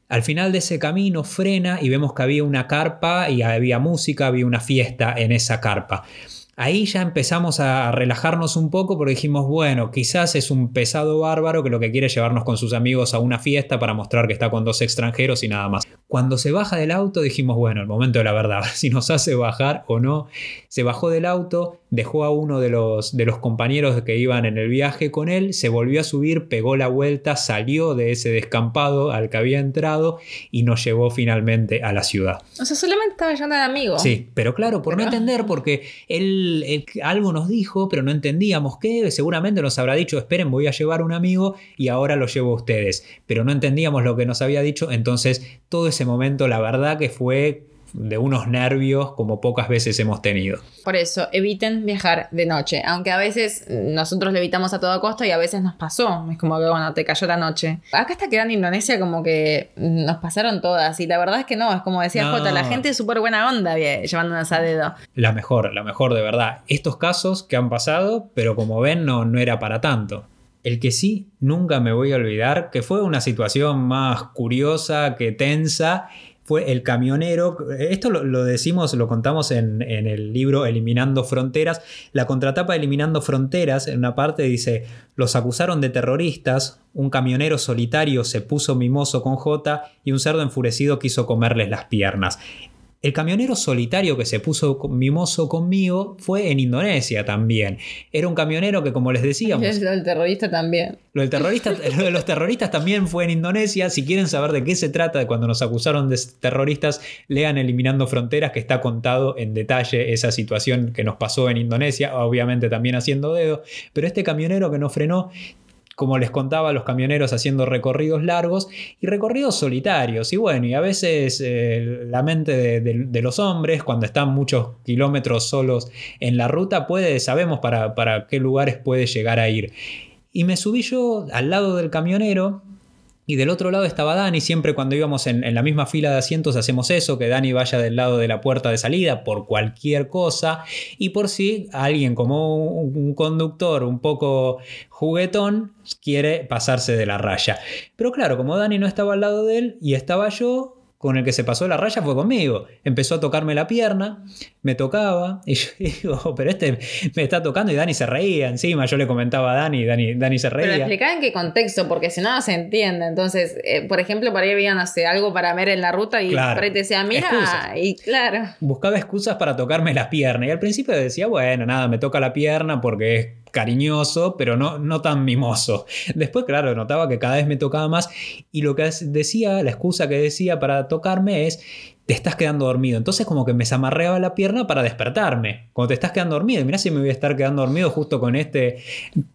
Al final de ese camino frena y vemos que había una carpa y había música, había una fiesta en esa carpa. Ahí ya empezamos a relajarnos un poco porque dijimos, bueno, quizás es un pesado bárbaro que lo que quiere es llevarnos con sus amigos a una fiesta para mostrar que está con dos extranjeros y nada más. Cuando se baja del auto dijimos, bueno, el momento de la verdad, si nos hace bajar o no. Se bajó del auto, dejó a uno de los, de los compañeros que iban en el viaje con él, se volvió a subir, pegó la vuelta, salió de ese descampado al que había entrado y nos llevó finalmente a la ciudad. O sea, solamente estaba llevando de amigo. Sí, pero claro, por no entender, porque él, algo nos dijo, pero no entendíamos qué, seguramente nos habrá dicho, esperen, voy a llevar un amigo y ahora lo llevo a ustedes, pero no entendíamos lo que nos había dicho, entonces todo ese momento la verdad que fue de unos nervios como pocas veces hemos tenido. Por eso, eviten viajar de noche, aunque a veces nosotros lo evitamos a toda costa y a veces nos pasó, es como que bueno, te cayó la noche. Acá está quedando Indonesia como que nos pasaron todas y la verdad es que no, es como decía Jota, la gente es súper buena onda llevándonos a dedo. La mejor, la mejor de verdad. Estos casos que han pasado, pero como ven no, no era para tanto. El que sí nunca me voy a olvidar, que fue una situación más curiosa que tensa, fue el camionero. Esto lo, decimos, lo contamos en, en, el libro Eliminando Fronteras. La contratapa Eliminando Fronteras, en una parte dice: Los acusaron de terroristas, un camionero solitario se puso mimoso con J y un cerdo enfurecido quiso comerles las piernas. El camionero solitario que se puso mimoso conmigo fue en Indonesia también. Era un camionero que, como les decíamos. Lo del terrorista también. Lo, del terrorista, de los terroristas también fue en Indonesia. Si quieren saber de qué se trata de cuando nos acusaron de terroristas, lean Eliminando Fronteras, que está contado en detalle esa situación que nos pasó en Indonesia, obviamente también haciendo dedo. Pero este camionero que nos frenó como les contaba, los camioneros haciendo recorridos largos y recorridos solitarios. Y bueno, y a veces eh, la mente de, los hombres, cuando están muchos kilómetros solos en la ruta, puede, sabemos para, para qué lugares puede llegar a ir. Y me subí yo al lado del camionero y del otro lado estaba Dani, siempre cuando íbamos en, la misma fila de asientos hacemos eso, que Dani vaya del lado de la puerta de salida por cualquier cosa y por si alguien como un conductor un poco juguetón quiere pasarse de la raya. Pero claro, como Dani no estaba al lado de él y estaba yo, con el que se pasó la raya fue conmigo. Empezó a tocarme la pierna, me tocaba, y yo digo, pero este me está tocando y Dani se reía encima. Yo le comentaba a Dani, Dani, Dani se reía. Pero explicaba en qué contexto, porque si no, no se entiende. Entonces, eh, por ejemplo, para ahí habían algo para ver en la ruta y claro. te decía, mira, y claro. Buscaba excusas para tocarme la pierna. Y al principio decía, bueno, nada, me toca la pierna porque es cariñoso, pero no, no tan mimoso. Después, claro, notaba que cada vez me tocaba más y lo que decía, la excusa que decía para tocarme es te estás quedando dormido. Entonces como que me zamarreaba la pierna para despertarme. Cuando te estás quedando dormido, mira si me voy a estar quedando dormido justo con este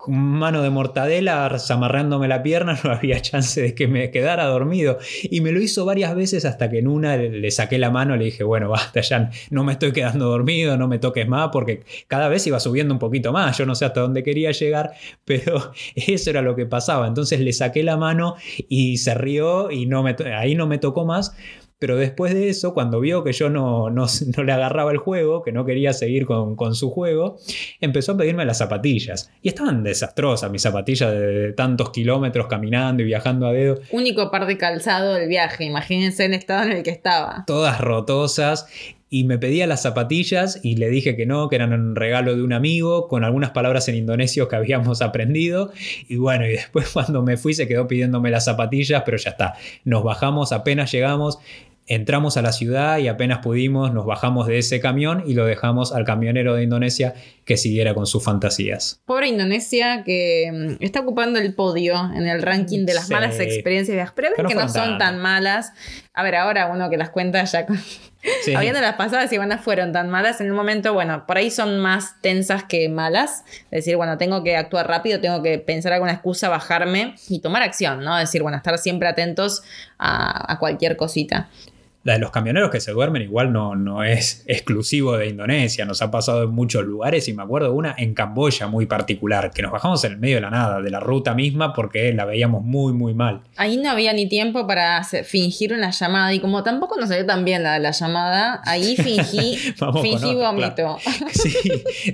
mano de mortadela zamarreándome la pierna, no había chance de que me quedara dormido. Y me lo hizo varias veces hasta que en una le, saqué la mano le dije, bueno, basta, ya no me estoy quedando dormido, no me toques más, porque cada vez iba subiendo un poquito más. Yo no sé hasta dónde quería llegar, pero eso era lo que pasaba. Entonces le saqué la mano y se rió y no me, ahí no me tocó más Pero después de eso, cuando vio que yo no, no, le agarraba el juego, que no quería seguir con, con, su juego, empezó a pedirme las zapatillas. Y estaban desastrosas mis zapatillas de tantos kilómetros caminando y viajando a dedo. Único par de calzado del viaje, imagínense el estado en el que estaba. Todas rotosas y me pedía las zapatillas y le dije que no, que eran un regalo de un amigo, con algunas palabras en indonesio que habíamos aprendido. Y bueno, y después cuando me fui se quedó pidiéndome las zapatillas, pero ya está. Nos bajamos, apenas llegamos, entramos a la ciudad y apenas pudimos nos bajamos de ese camión y lo dejamos al camionero de Indonesia que siguiera con sus fantasías. Pobre Indonesia que mm, está ocupando el podio en el ranking de las malas experiencias, pero ven que no, son tan malas. A ver, ahora uno que las cuenta ya con... Habiendo las pasadas y no fueron tan malas, en el momento, bueno, por ahí son más tensas que malas. Es decir, bueno, tengo que actuar rápido, tengo que pensar alguna excusa, bajarme y tomar acción, ¿no? Es decir, bueno, estar siempre atentos a cualquier cosita. La de los camioneros que se duermen igual no, no es exclusivo de Indonesia, nos ha pasado en muchos lugares y me acuerdo una en Camboya muy particular, que nos bajamos en el medio de la nada, de la ruta misma, porque la veíamos muy, muy mal. Ahí no había ni tiempo para fingir una llamada y como tampoco nos salió tan bien la de la llamada, ahí fingí, fingí vómito. Sí,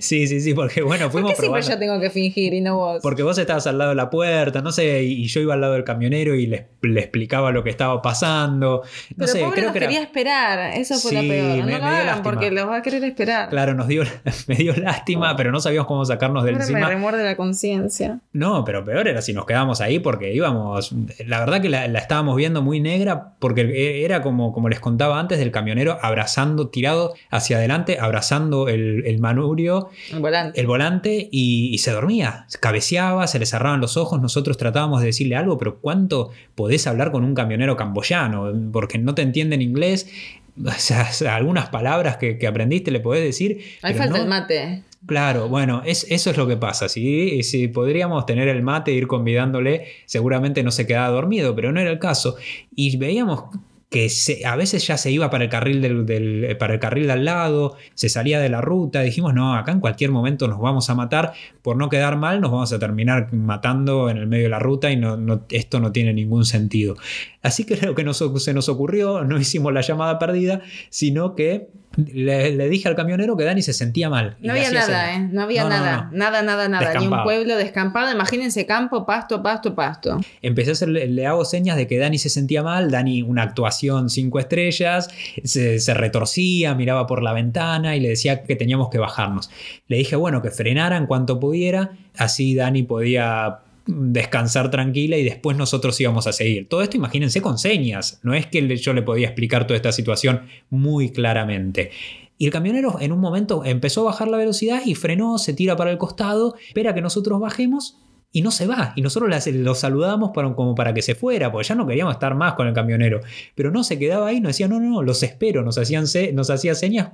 sí, sí, sí, porque bueno, fuimos ¿Por qué siempre yo tengo que fingir y no vos? Porque vos estabas al lado de la puerta, no sé, y yo iba al lado del camionero y le, explicaba lo que estaba pasando. No sé, creo que quería esperar, eso fue lo peor. no lo hagan porque los va a querer esperar. Claro, nos dio, me dio lástima, pero no sabíamos cómo sacarnos del encima. Me remuerde la conciencia. No, pero peor era si nos quedábamos ahí porque íbamos. La verdad que la, estábamos viendo muy negra porque era como, como les contaba antes del camionero abrazando, tirado hacia adelante, abrazando el, el manurio, el volante, el volante y, y se dormía. Cabeceaba, se le cerraban los ojos. Nosotros tratábamos de decirle algo, pero ¿cuánto podés hablar con un camionero camboyano? Porque no te entienden inglés. O sea, algunas palabras que, aprendiste le podés decir. Hay falta el mate. Claro, bueno, es, eso es lo que pasa. Si, si podríamos tener el mate e ir convidándole, seguramente no se quedaba dormido, pero no era el caso. Y veíamos que a veces ya se iba para el, carril del, para el carril de al lado, se salía de la ruta, dijimos, no, acá en cualquier momento nos vamos a matar, por no quedar mal nos vamos a terminar matando en el medio de la ruta y no, esto no tiene ningún sentido. Así que lo que se nos ocurrió, no hicimos la llamada perdida, sino que le, dije al camionero que Dani se sentía mal. No había nada, ¿eh? No había nada. Nada, nada, nada. Ni un pueblo descampado. Imagínense campo, pasto, pasto, pasto. Empecé a hacerle, le hago señas de que Dani se sentía mal. Dani, una actuación cinco estrellas. Se, se retorcía, miraba por la ventana y le decía que teníamos que bajarnos. Le dije, bueno, que frenara en cuanto pudiera. Así Dani podía descansar tranquila y después nosotros íbamos a seguir. Todo esto imagínense con señas, no es que yo le podía explicar toda esta situación muy claramente. Y el camionero en un momento empezó a bajar la velocidad y frenó, se tira para el costado, espera que nosotros bajemos y no se va. Y nosotros lo saludamos para, como para que se fuera, porque ya no queríamos estar más con el camionero. Pero no se quedaba ahí, nos decía, no, no, no, los espero, nos, hacían nos hacía señas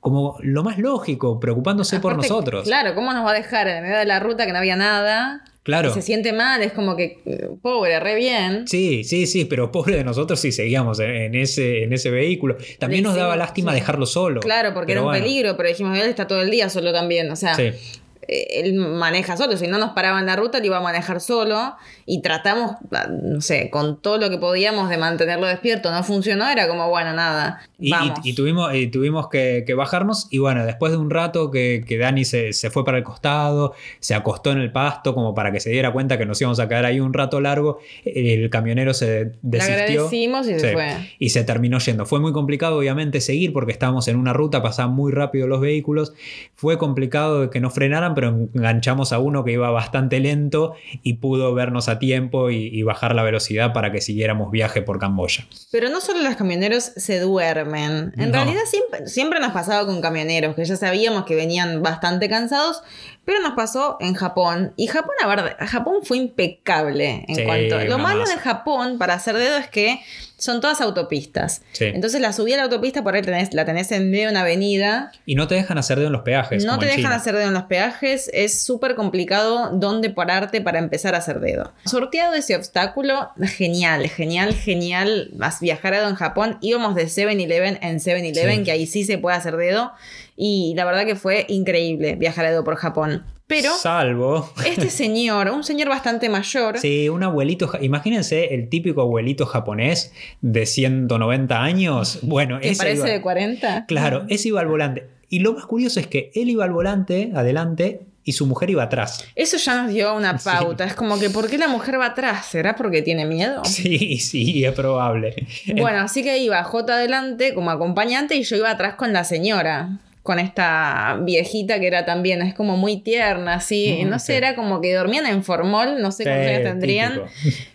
como lo más lógico, preocupándose por nosotros. Claro, ¿cómo nos va a dejar en medio de la ruta que no había nada? Claro. se siente mal, es como que pobre, re bien. Sí, sí, sí, pero pobre de nosotros si seguíamos en ese, en ese vehículo. También nos daba lástima dejarlo solo. Claro, porque era un peligro, pero dijimos, él está todo el día solo también. O sea, eh, él maneja solo, si no nos paraba en la ruta, él iba a manejar solo y tratamos, ah, no sé, con todo lo que podíamos de mantenerlo despierto, no funcionó, era como, bueno, nada. Y, y, tuvimos, y tuvimos que, bajarnos y bueno, después de un rato que, que Dani se, fue para el costado, se acostó en el pasto como para que se diera cuenta que nos íbamos a quedar ahí un rato largo, el camionero se desistió. Le agradecimos y se, fue. Y se terminó yendo. Fue muy complicado obviamente seguir porque estábamos en una ruta, pasaban muy rápido los vehículos, fue complicado que no frenaran, pero enganchamos a uno que iba bastante lento y pudo vernos a tiempo y, bajar la velocidad para que siguiéramos viaje por Camboya. Pero no solo los camioneros se duermen. En realidad siempre, siempre nos pasaba con camioneros, que ya sabíamos que venían bastante cansados, pero nos pasó en Japón. Y Japón, a ver, Japón fue impecable en cuanto. Lo malo de Japón para hacer dedo es que son todas autopistas. Entonces la subida a la autopista por ahí tenés, la tenés en medio de una avenida. Y no te dejan hacer dedo en los peajes. No te dejan hacer dedo en los peajes. Es súper complicado dónde pararte para empezar a hacer dedo. Sorteado ese obstáculo, genial, genial, genial. Vas viajar en Japón. Íbamos de 7-Eleven en 7-Eleven, que ahí sí se puede hacer dedo. Y la verdad que fue increíble viajar a dedo por Japón. Pero Salvo. este señor, un señor bastante mayor, Sí, un abuelito. Imagínense el típico abuelito japonés de 190 años. Bueno, que ese parece iba- de 40. Claro, ese iba al volante. Y lo más curioso es que él iba al volante, adelante, y su mujer iba atrás. Eso ya nos dio una Sí. pauta. Es como que, ¿por qué la mujer va atrás? ¿Será porque tiene miedo? Sí, sí, es probable. Bueno, así que iba J adelante como acompañante y yo iba atrás con la señora. Con esta viejita que era también, es como muy tierna, así. Mm, no sé, sí. era como que dormían en formol, no sé cuántos Sí, años tendrían. típico.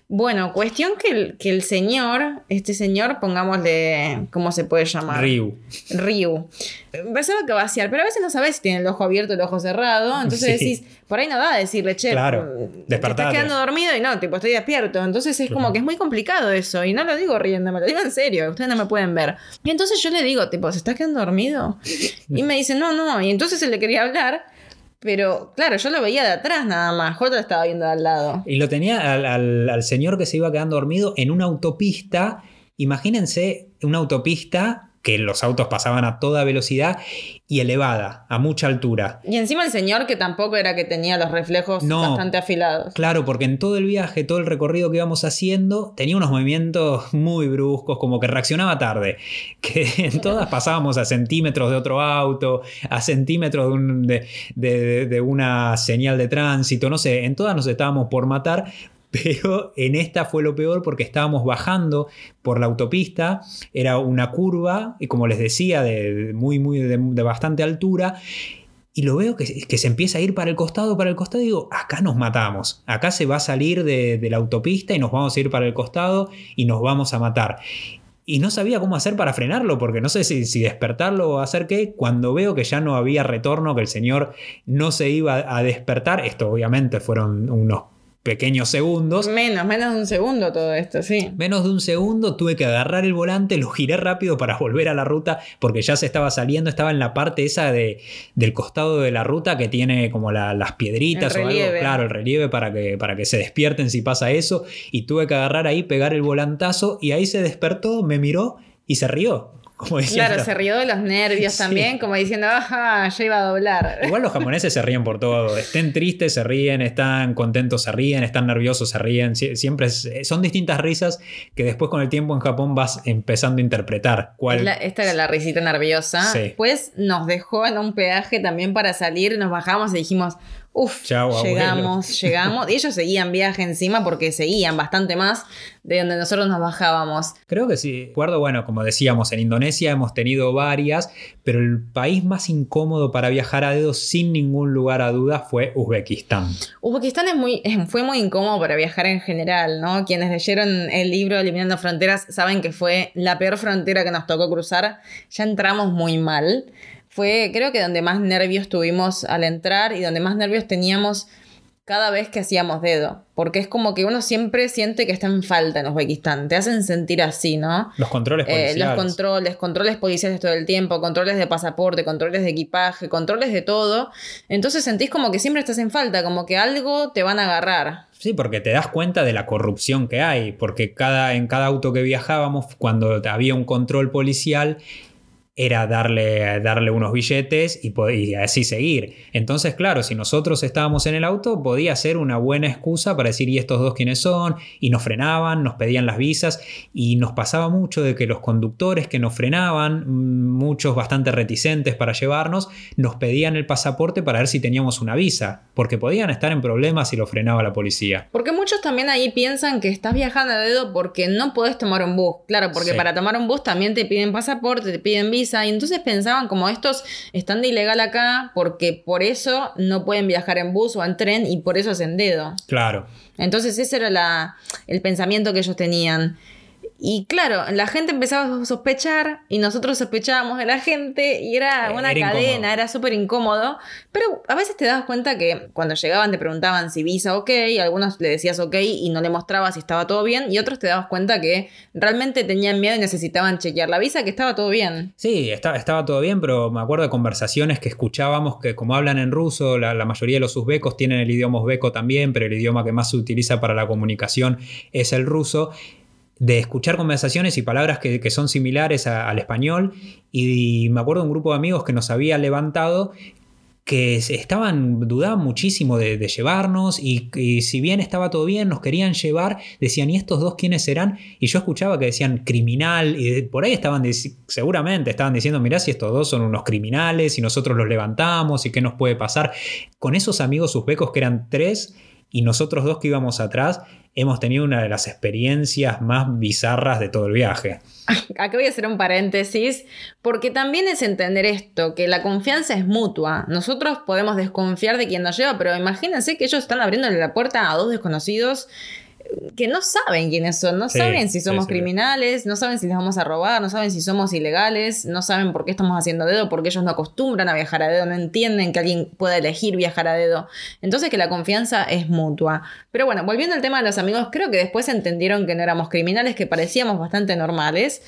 Bueno, cuestión que el, que el señor, este señor, pongámosle, ¿cómo se puede llamar? Ryu. Ryu. Pensaba que vaciar, pero a veces no sabes si tiene el ojo abierto o el ojo cerrado. Entonces Sí. decís, por ahí no da decirle, che, Claro, mm, te estás despertate. quedando dormido y no, tipo, estoy despierto. Entonces es como que es muy complicado eso. Y no lo digo riendo, me lo digo en serio. Ustedes no me pueden ver. Y entonces yo le digo, tipo, ¿se está quedando dormido? Y me dice, no, no. Y entonces él le quería hablar. Pero claro, yo lo veía de atrás nada más. J lo estaba viendo de al lado. Y lo tenía al, al- al señor que se iba quedando dormido en una autopista. Imagínense una autopista que los autos pasaban a toda velocidad y elevada, a mucha altura. Y encima el señor que tampoco era que tenía los reflejos No. bastante afilados. Claro, porque en todo el viaje, todo el recorrido que íbamos haciendo, tenía unos movimientos muy bruscos, como que reaccionaba tarde. Que en todas pasábamos a centímetros de otro auto, a centímetros de, un- de- de- de una señal de tránsito, no sé, en todas nos estábamos por matar. Pero en esta fue lo peor porque estábamos bajando por la autopista, era una curva, y como les decía, de, muy, muy, de, bastante altura, y lo veo que, se empieza a ir para el costado, para el costado, y digo, acá nos matamos, acá se va a salir de, la autopista y nos vamos a ir para el costado y nos vamos a matar. Y no sabía cómo hacer para frenarlo, porque no sé si despertarlo o hacer qué. Cuando veo que ya no había retorno, que el señor no se iba a despertar, esto obviamente fueron unos pequeños segundos. Menos, menos de un segundo todo esto, sí. Menos de un segundo tuve que agarrar el volante, lo giré rápido para volver a la ruta porque ya se estaba saliendo, estaba en la parte esa de, del costado de la ruta que tiene como la- las piedritas El o algo, claro, el relieve para que, para que se despierten si pasa eso y tuve que agarrar ahí, pegar el volantazo y ahí se despertó, me miró y se rió. Como diciendo, Claro, se rió de los nervios Sí. también, como diciendo, ajá, ya iba a doblar. Igual los japoneses se ríen por todo. Estén tristes, se ríen. Están contentos, se ríen. Están nerviosos, se ríen. Sie- Siempre es- son distintas risas que después con el tiempo en Japón vas empezando a interpretar. ¿Cuál? La- esta era la risita nerviosa. Sí. Después nos dejó en un peaje también para salir, nos bajamos y dijimos, Chau, abuelo. llegamos, llegamos. Y ellos seguían viaje encima porque seguían bastante más de donde nosotros nos bajábamos. Creo que sí. Recuerdo, bueno, como decíamos, en Indonesia hemos tenido varias, pero el país más incómodo para viajar a dedo, sin ningún lugar a duda, fue Uzbekistán. Uzbekistán es muy, fue muy incómodo para viajar en general, ¿no? Quienes leyeron el libro Eliminando Fronteras saben que fue la peor frontera que nos tocó cruzar. Ya entramos muy mal. Fue, creo que donde más nervios tuvimos al entrar y donde más nervios teníamos cada vez que hacíamos dedo. Porque es como que uno siempre siente que está en falta en Uzbekistán. Te hacen sentir así, ¿no? Los controles Eh, policiales. los controles, controles policiales todo el tiempo, controles de pasaporte, controles de equipaje, controles de todo. Entonces sentís como que siempre estás en falta, como que algo te van a agarrar. Sí, porque te das cuenta de la corrupción que hay, porque cada, en cada auto que viajábamos, cuando había un control policial, era darle, darle unos billetes y, y así seguir. Entonces, claro, si nosotros estábamos en el auto, podía ser una buena excusa para decir, ¿y estos dos quiénes son? Y nos frenaban, nos pedían las visas, y nos pasaba mucho de que los conductores que nos frenaban, mm, muchos bastante reticentes para llevarnos, nos pedían el pasaporte para ver si teníamos una visa, porque podían estar en problemas si lo frenaba la policía. Porque muchos también ahí piensan que estás viajando a dedo porque no podés tomar un bus. Claro, porque Sí. para tomar un bus también te piden pasaporte, te piden visa. Y entonces pensaban como estos están de ilegal acá porque por eso no pueden viajar en bus o en tren y por eso es en dedo. Claro. Entonces ese era la, el pensamiento que ellos tenían. Y claro, la gente empezaba a sospechar y nosotros sospechábamos de la gente y era Eh, una era cadena, incómodo. era súper incómodo. Pero a veces te das cuenta que cuando llegaban te preguntaban si visa ok, algunos le decías ok y no le mostrabas si estaba todo bien y otros te dabas cuenta que realmente tenían miedo y necesitaban chequear la visa, que estaba todo bien. Sí, estaba, estaba todo bien, pero me acuerdo de conversaciones que escuchábamos que como hablan en ruso, la, la mayoría de los uzbecos tienen el idioma uzbeco también, pero el idioma que más se utiliza para la comunicación es el ruso, de escuchar conversaciones y palabras que, que son similares al español. Y, me acuerdo de un grupo de amigos que nos había levantado que estaban, dudaban muchísimo de, llevarnos y, si bien estaba todo bien, nos querían llevar, decían, ¿y estos dos quiénes serán? Y yo escuchaba que decían criminal y por ahí estaban, seguramente estaban diciendo, mirá si estos dos son unos criminales y nosotros los levantamos y qué nos puede pasar. Con esos amigos uzbecos que eran tres y nosotros dos que íbamos atrás, hemos tenido una de las experiencias más bizarras de todo el viaje. Aquí voy a hacer un paréntesis, porque también es entender esto, que la confianza es mutua. Nosotros podemos desconfiar de quien nos lleva, pero imagínense que ellos están abriéndole la puerta a dos desconocidos que no saben quiénes son, no saben si somos criminales, no saben si les vamos a robar, no saben si somos ilegales, no saben por qué estamos haciendo dedo, porque ellos no acostumbran a viajar a dedo, no entienden que alguien pueda elegir viajar a dedo. Entonces que la confianza es mutua. Pero bueno, volviendo al tema de los amigos, creo que después entendieron que no éramos criminales, que parecíamos bastante normales.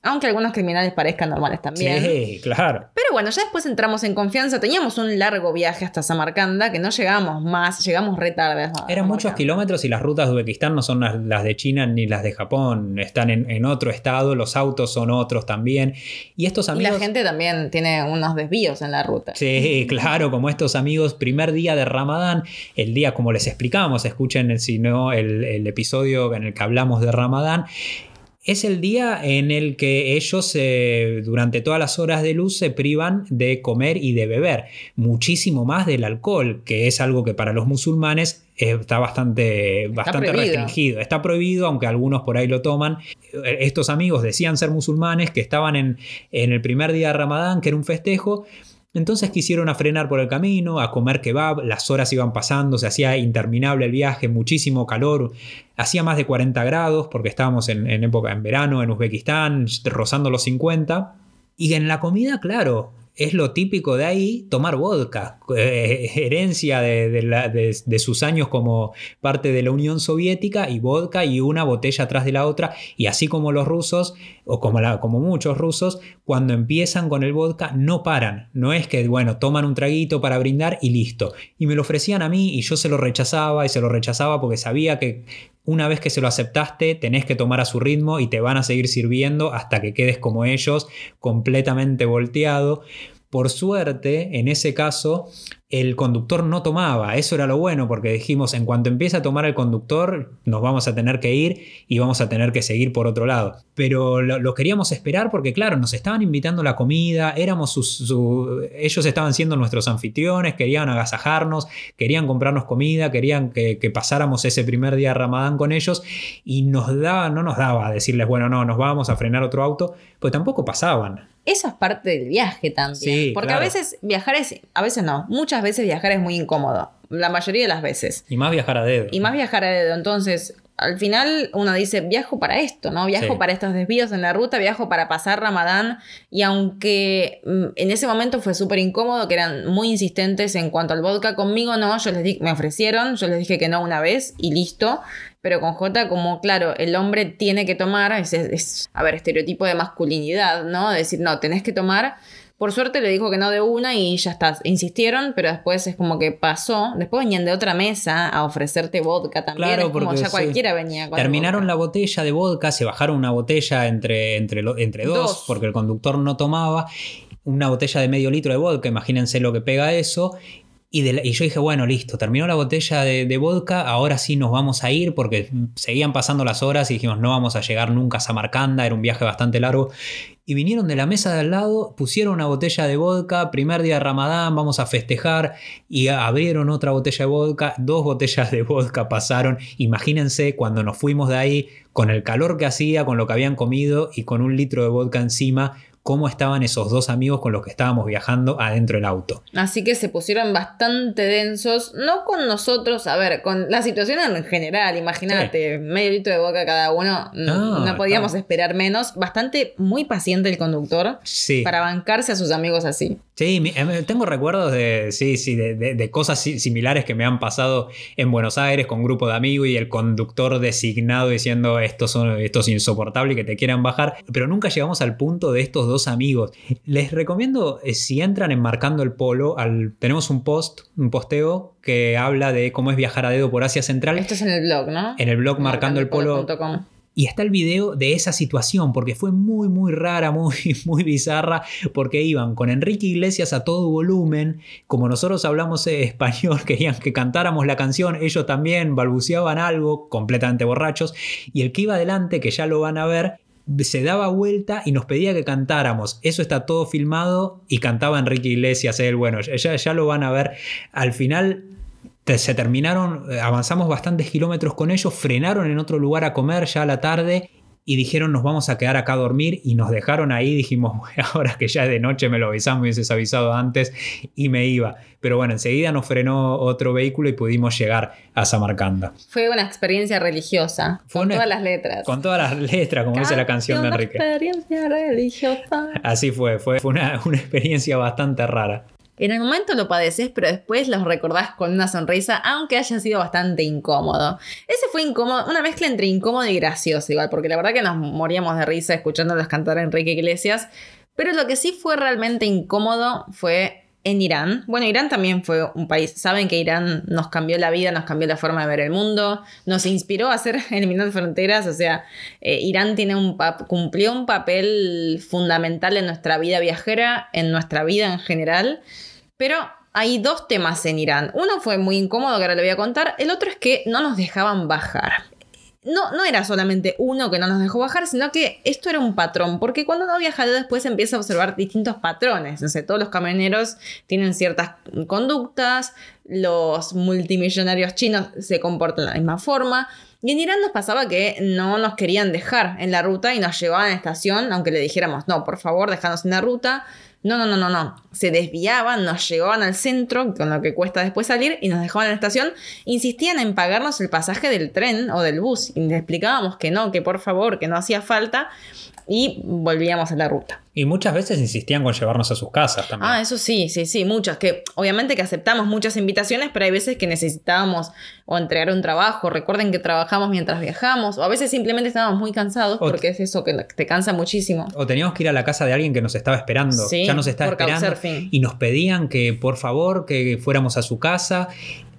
Aunque algunos criminales parezcan normales también. Sí, claro. Pero bueno, ya después entramos en confianza. Teníamos un largo viaje hasta Samarcanda que no llegamos más, llegamos re tarde. Eran muchos kilómetros y las rutas de Uzbekistán no son las, de China ni las de Japón. Están en, otro estado, los autos son otros también. Y estos amigos. Y la gente también tiene unos desvíos en la ruta. Sí, claro, como estos amigos, primer día de Ramadán, el día, como les explicamos, escuchen si no el, el episodio en el que hablamos de Ramadán es el día en el que ellos eh, durante todas las horas de luz se privan de comer y de beber, muchísimo más del alcohol, que es algo que para los musulmanes está bastante, bastante restringido. Está prohibido, aunque algunos por ahí lo toman. Estos amigos decían ser musulmanes, que estaban en, en el primer día de Ramadán, que era un festejo, entonces quisieron a frenar por el camino, a comer kebab, las horas iban pasando, se hacía interminable el viaje, muchísimo calor, hacía más de 40 grados porque estábamos en, en época en verano en Uzbekistán, rozando los 50. Y en la comida, claro, es lo típico de ahí tomar vodka, eh, herencia de, sus años como parte de la Unión Soviética y vodka y una botella atrás de la otra. Y así como los rusos o como, como muchos rusos cuando empiezan con el vodka no paran, no es que bueno toman un traguito para brindar y listo. Y me lo ofrecían a mí y yo se lo rechazaba y se lo rechazaba porque sabía que una vez que se lo aceptaste, tenés que tomar a su ritmo y te van a seguir sirviendo hasta que quedes como ellos, completamente volteado. Por suerte, en ese caso, el conductor no tomaba. Eso era lo bueno, porque dijimos, en cuanto empiece a tomar el conductor, nos vamos a tener que ir y vamos a tener que seguir por otro lado. Pero lo, queríamos esperar porque, claro, nos estaban invitando la comida, éramos sus, ellos estaban siendo nuestros anfitriones, querían agasajarnos, querían comprarnos comida, querían que, pasáramos ese primer día de Ramadán con ellos y nos daba, no nos daba decirles, bueno, no, nos vamos a frenar otro auto, pues tampoco pasaban. Eso es parte del viaje también. porque a veces viajar es, a veces no, muchas veces viajar es muy incómodo. La mayoría de las veces. Y más viajar a dedo. Y más viajar a dedo. Entonces, al final uno dice, viajo para esto, ¿no? Viajo para estos desvíos en la ruta, viajo para pasar Ramadán. Y aunque mm, en ese momento fue súper incómodo, que eran muy insistentes en cuanto al vodka conmigo, no, yo les di, me ofrecieron, yo les dije que no una vez y listo. Pero con J, como claro, el hombre tiene que tomar, es, es a ver, estereotipo de masculinidad, ¿no? decir, no, tenés que tomar. Por suerte le dijo que no de una y ya está. Insistieron, pero después es como que pasó. Después venían de otra mesa a ofrecerte vodka también. Claro, como ya cualquiera venía Terminaron la botella de vodka, se bajaron una botella entre, entre, entre dos, porque el conductor no tomaba. Una botella de medio litro de vodka, imagínense lo que pega eso. Y, yo dije, bueno, listo, terminó la botella de, vodka, ahora sí nos vamos a ir porque seguían pasando las horas y dijimos, no vamos a llegar nunca a Samarcanda, era un viaje bastante largo. Y vinieron de la mesa de al lado, pusieron una botella de vodka, primer día de Ramadán, vamos a festejar, y abrieron otra botella de vodka, dos botellas de vodka pasaron. Imagínense cuando nos fuimos de ahí, con el calor que hacía, con lo que habían comido y con un litro de vodka encima, cómo estaban esos dos amigos con los que estábamos viajando adentro del auto. Así que se pusieron bastante densos, no con nosotros, a ver, con la situación en general, imagínate, medio litro de boca cada uno, no, podíamos esperar menos, bastante muy paciente el conductor para bancarse a sus amigos así. Sí, em, tengo recuerdos de, sí, sí, de, cosas similares que me han pasado en Buenos Aires con un grupo de amigos y el conductor designado diciendo esto, son, esto es insoportable y que te quieran bajar, pero nunca llegamos al punto de estos dos amigos. Les recomiendo, eh, si entran en Marcando el Polo, al, tenemos un post, un posteo que habla de cómo es viajar a dedo por Asia Central. Esto es en el blog, ¿no? En el blog Marcando, el Polo. y está el video de esa situación, porque fue muy, muy rara, muy, muy bizarra, porque iban con Enrique Iglesias a todo volumen, como nosotros hablamos español, querían que cantáramos la canción, ellos también balbuceaban algo, completamente borrachos, y el que iba adelante, que ya lo van a ver, se daba vuelta y nos pedía que cantáramos. Eso está todo filmado y cantaba Enrique Iglesias, él, bueno, ya, ya lo van a ver. Al final se terminaron, eh, avanzamos bastantes kilómetros con ellos, frenaron en otro lugar a comer ya a la tarde y dijeron nos vamos a quedar acá a dormir y nos dejaron ahí, dijimos ahora que ya es de noche me lo avisamos, me hubieses avisado antes y me iba. Pero bueno, enseguida nos frenó otro vehículo y pudimos llegar a Samarcanda. Fue una experiencia religiosa, con todas las letras. Con todas las letras, como dice la canción de Enrique. experiencia religiosa. Así fue, fue, una, una experiencia bastante rara. En el momento lo padeces, pero después los recordás con una sonrisa, aunque haya sido bastante incómodo. Ese fue incómodo, una mezcla entre incómodo y gracioso, igual, porque la verdad que nos moríamos de risa escuchándolos cantar a Enrique Iglesias. Pero lo que sí fue realmente incómodo fue en Irán. Bueno, Irán también fue un país. Saben que Irán nos cambió la vida, nos cambió la forma de ver el mundo, nos inspiró a hacer eliminar fronteras. O sea, eh, Irán tiene un cumplió un papel fundamental en nuestra vida viajera, en nuestra vida en general. Pero hay dos temas en Irán. Uno fue muy incómodo, que ahora le voy a contar. El otro es que no nos dejaban bajar. No, no era solamente uno que no nos dejó bajar, sino que esto era un patrón, porque cuando uno viaja después empieza a observar distintos patrones. Todos los camioneros tienen ciertas conductas, los multimillonarios chinos se comportan de la misma forma. Y en Irán nos pasaba que no nos querían dejar en la ruta y nos llevaban a la estación, aunque le dijéramos, no, por favor, déjanos en la ruta. No, no, no, no, no. Se desviaban, nos llevaban al centro, con lo que cuesta después salir, y nos dejaban en la estación. Insistían en pagarnos el pasaje del tren o del bus. Y les explicábamos que no, que por favor, que no hacía falta y volvíamos a la ruta. Y muchas veces insistían con llevarnos a sus casas también. Ah, eso sí, sí, sí, muchas. Que obviamente que aceptamos muchas invitaciones, pero hay veces que necesitábamos o entregar un trabajo. Recuerden que trabajamos mientras viajamos, o a veces simplemente estábamos muy cansados porque es eso que te cansa muchísimo. O teníamos que ir a la casa de alguien que nos estaba esperando. ya nos estaba esperando. Y nos pedían que por favor que fuéramos a su casa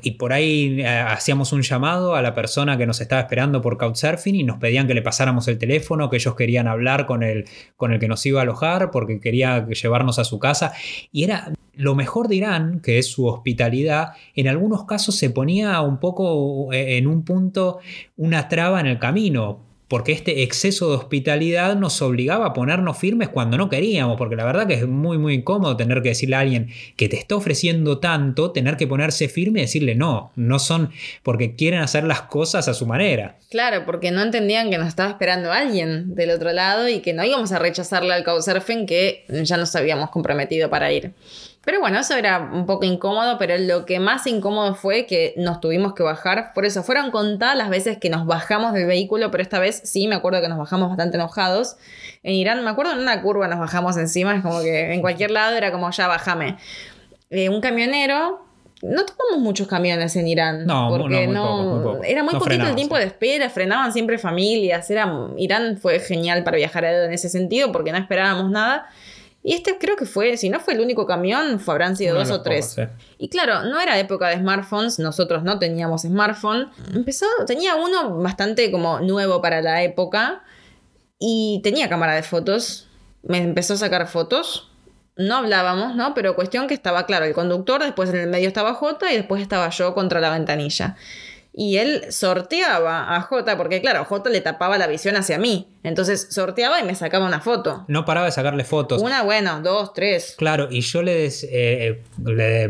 y por ahí eh, hacíamos un llamado a la persona que nos estaba esperando por Couchsurfing y nos pedían que le pasáramos el teléfono, que ellos querían hablar con el, con el que nos iba a alojar porque quería llevarnos a su casa. Y era lo mejor de Irán, que es su hospitalidad, en algunos casos se ponía un poco eh, en un punto una traba en el camino porque este exceso de hospitalidad nos obligaba a ponernos firmes cuando no queríamos, porque la verdad que es muy muy incómodo tener que decirle a alguien que te está ofreciendo tanto, tener que ponerse firme y decirle no, no son porque quieren hacer las cosas a su manera. Claro, porque no entendían que nos estaba esperando alguien del otro lado y que no íbamos a rechazarle al Couchsurfing que ya nos habíamos comprometido para ir. Pero bueno, eso era un poco incómodo, pero lo que más incómodo fue que nos tuvimos que bajar. Por eso fueron contadas las veces que nos bajamos del vehículo, pero esta vez sí, me acuerdo que nos bajamos bastante enojados. En Irán, me acuerdo en una curva nos bajamos encima, es como que en cualquier lado era como ya bajame. Eh, un camionero no tomamos muchos camiones en Irán. No, porque no, era muy poquito el tiempo de espera, frenaban siempre familias. Era, Irán fue genial para viajar en ese sentido porque no esperábamos nada. Y este creo que fue, si no fue el único camión, fue, habrán sido dos o tres. Y claro, no era época de smartphones, nosotros no teníamos smartphone. Empezó, tenía uno bastante como nuevo para la época y tenía cámara de fotos. Me empezó a sacar fotos. No hablábamos, ¿no? Pero cuestión que estaba claro, el conductor, después en el medio estaba J y después estaba yo contra la ventanilla y él sorteaba a J, porque claro, J le tapaba la visión hacia mí. Entonces sorteaba y me sacaba una foto. No paraba de sacarle fotos. Una, bueno, dos, tres. Claro, y yo le, eh,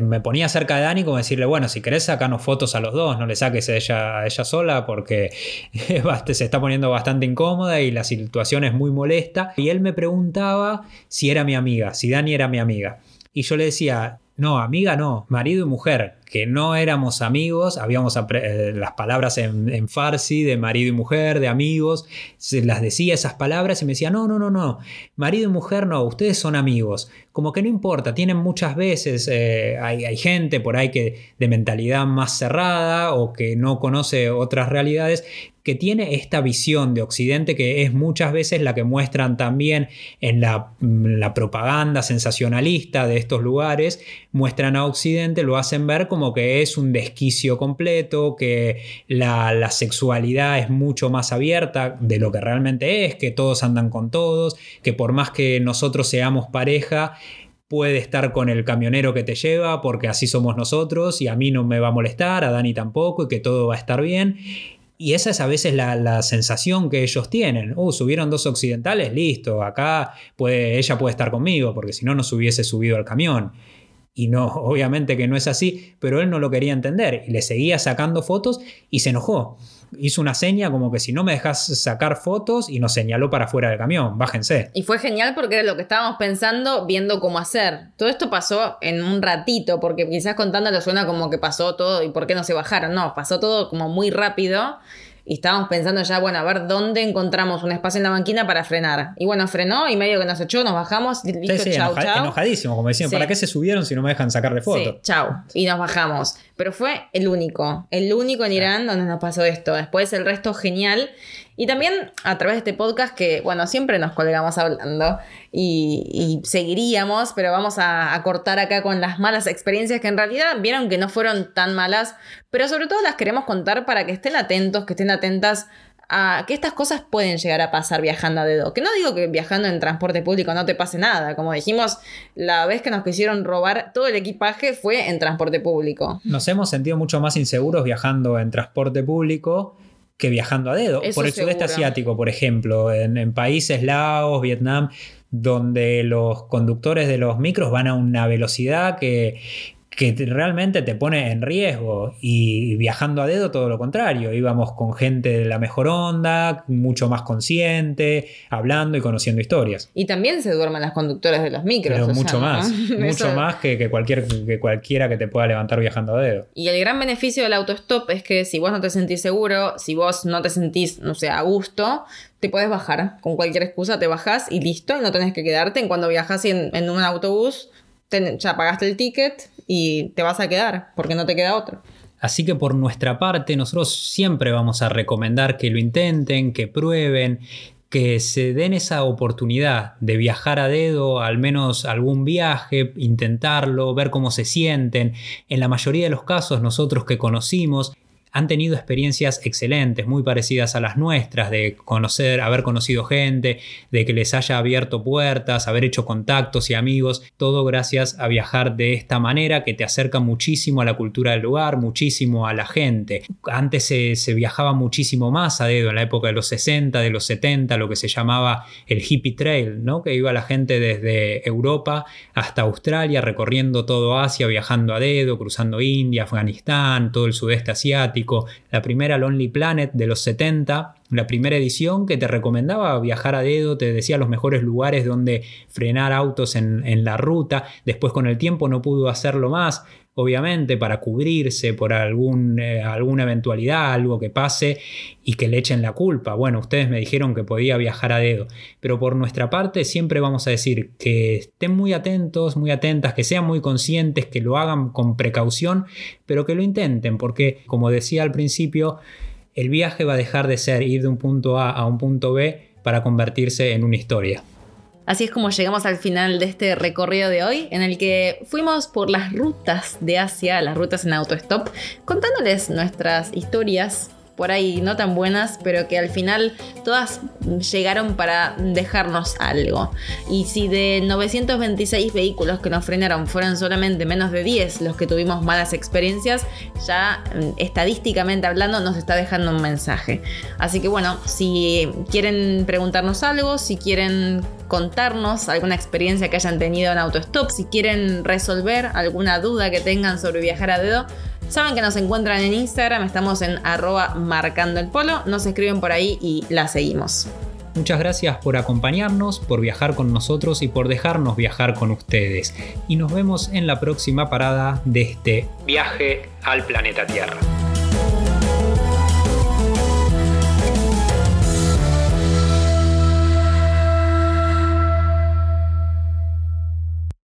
me ponía cerca de Dani como decirle, bueno, si querés sacarnos fotos a los dos, no le saques a ella, a ella sola porque se está poniendo bastante incómoda y la situación es muy molesta. Y él me preguntaba si era mi amiga, si Dani era mi amiga. Y yo le decía, no, amiga no, marido y mujer, que no éramos amigos, habíamos eh, las palabras en, farsi de marido y mujer, de amigos, se las decía esas palabras y me decía, no, no, no, no, marido y mujer no, ustedes son amigos, como que no importa, tienen muchas veces, eh, hay, hay, gente por ahí que de mentalidad más cerrada o que no conoce otras realidades que tiene esta visión de Occidente que es muchas veces la que muestran también en la, propaganda sensacionalista de estos lugares, muestran a Occidente, lo hacen ver como como que es un desquicio completo, que la, sexualidad es mucho más abierta de lo que realmente es, que todos andan con todos, que por más que nosotros seamos pareja, puede estar con el camionero que te lleva porque así somos nosotros y a mí no me va a molestar, a Dani tampoco y que todo va a estar bien. Y esa es a veces la, sensación que ellos tienen. Uh, subieron dos occidentales, listo, acá ella puede estar conmigo, porque si no, no se hubiese subido al camión. Y no, obviamente que no es así, pero él no lo quería entender y le seguía sacando fotos y se enojó hizo una seña como que si no me dejas sacar fotos y nos señaló para fuera del camión, bájense. Y fue genial porque era lo que estábamos pensando viendo cómo hacer. Todo esto pasó en un ratito, porque quizás contándolo suena como que pasó todo y por qué no se bajaron. No, pasó todo como muy rápido y estábamos pensando ya, bueno, a ver dónde encontramos un espacio en la banquina para frenar. Y bueno, frenó y medio que nos echó, nos bajamos, listo, sí, chau, enojadísimo, como decían, ¿para qué se subieron si no me dejan sacarle fotos? Sí, chau. Y nos bajamos. Pero fue el único, el único en Irán donde nos pasó esto. Después el resto genial. Y también a través de este podcast que, bueno, siempre nos colgamos hablando y, seguiríamos, pero vamos a, cortar acá con las malas experiencias que en realidad vieron que no fueron tan malas, pero sobre todo las queremos contar para que estén atentos, que estén atentas a que estas cosas pueden llegar a pasar viajando a dedo. Que no digo que viajando en transporte público no te pase nada. Como dijimos, la vez que nos quisieron robar todo el equipaje fue en transporte público. Nos hemos sentido mucho más inseguros viajando en transporte público que viajando a dedo. por el sudeste asiático, por ejemplo, en, países Laos, Vietnam, donde los conductores de los micros van a una velocidad que, que realmente te pone en riesgo. Y viajando a dedo, todo lo contrario. Íbamos con gente de la mejor onda, mucho más consciente, hablando y conociendo historias. Y también se duermen las conductoras de los micros. Pero mucho más. Mucho más que, cualquier, que cualquiera que te pueda levantar viajando a dedo. Y el gran beneficio del autostop es que si vos no te sentís seguro, si vos no te sentís, no sé, a gusto, te puedes bajar. Con cualquier excusa te bajás y listo. Y no tenés que quedarte en cuando viajas en, en un autobús ya pagaste el ticket y te vas a quedar porque no te queda otro. Así que por nuestra parte nosotros siempre vamos a recomendar que lo intenten, que prueben, que se den esa oportunidad de viajar a dedo, al menos algún viaje, intentarlo, ver cómo se sienten. En la mayoría de los casos nosotros que conocimos han tenido experiencias excelentes, muy parecidas a las nuestras, de conocer, haber conocido gente, de que les haya abierto puertas, haber hecho contactos y amigos, todo gracias a viajar de esta manera que te acerca muchísimo a la cultura del lugar, muchísimo a la gente. Antes se, viajaba muchísimo más a dedo, en la época de los 60, de los 70, lo que se llamaba el hippie trail, ¿no? que iba la gente desde Europa hasta Australia, recorriendo todo Asia, viajando a dedo, cruzando India, Afganistán, todo el sudeste asiático la primera Lonely Planet de los 70, la primera edición que te recomendaba viajar a dedo, te decía los mejores lugares donde frenar autos en, en la ruta, después con el tiempo no pudo hacerlo más, obviamente, para cubrirse por algún, eh, alguna eventualidad, algo que pase y que le echen la culpa. Bueno, ustedes me dijeron que podía viajar a dedo, pero por nuestra parte siempre vamos a decir que estén muy atentos, muy atentas, que sean muy conscientes, que lo hagan con precaución, pero que lo intenten, porque como decía al principio, el viaje va a dejar de ser ir de un punto A a un punto B para convertirse en una historia. Así es como llegamos al final de este recorrido de hoy, en el que fuimos por las rutas de Asia, las rutas en autostop, contándoles nuestras historias por ahí no tan buenas, pero que al final todas llegaron para dejarnos algo. Y si de 926 vehículos que nos frenaron fueron solamente menos de 10 los que tuvimos malas experiencias, ya mm, estadísticamente hablando nos está dejando un mensaje. Así que bueno, si quieren preguntarnos algo, si quieren contarnos alguna experiencia que hayan tenido en autostop, si quieren resolver alguna duda que tengan sobre viajar a dedo, Saben que nos encuentran en Instagram, estamos en arroba marcando el polo, nos escriben por ahí y la seguimos. Muchas gracias por acompañarnos, por viajar con nosotros y por dejarnos viajar con ustedes. Y nos vemos en la próxima parada de este viaje al planeta Tierra.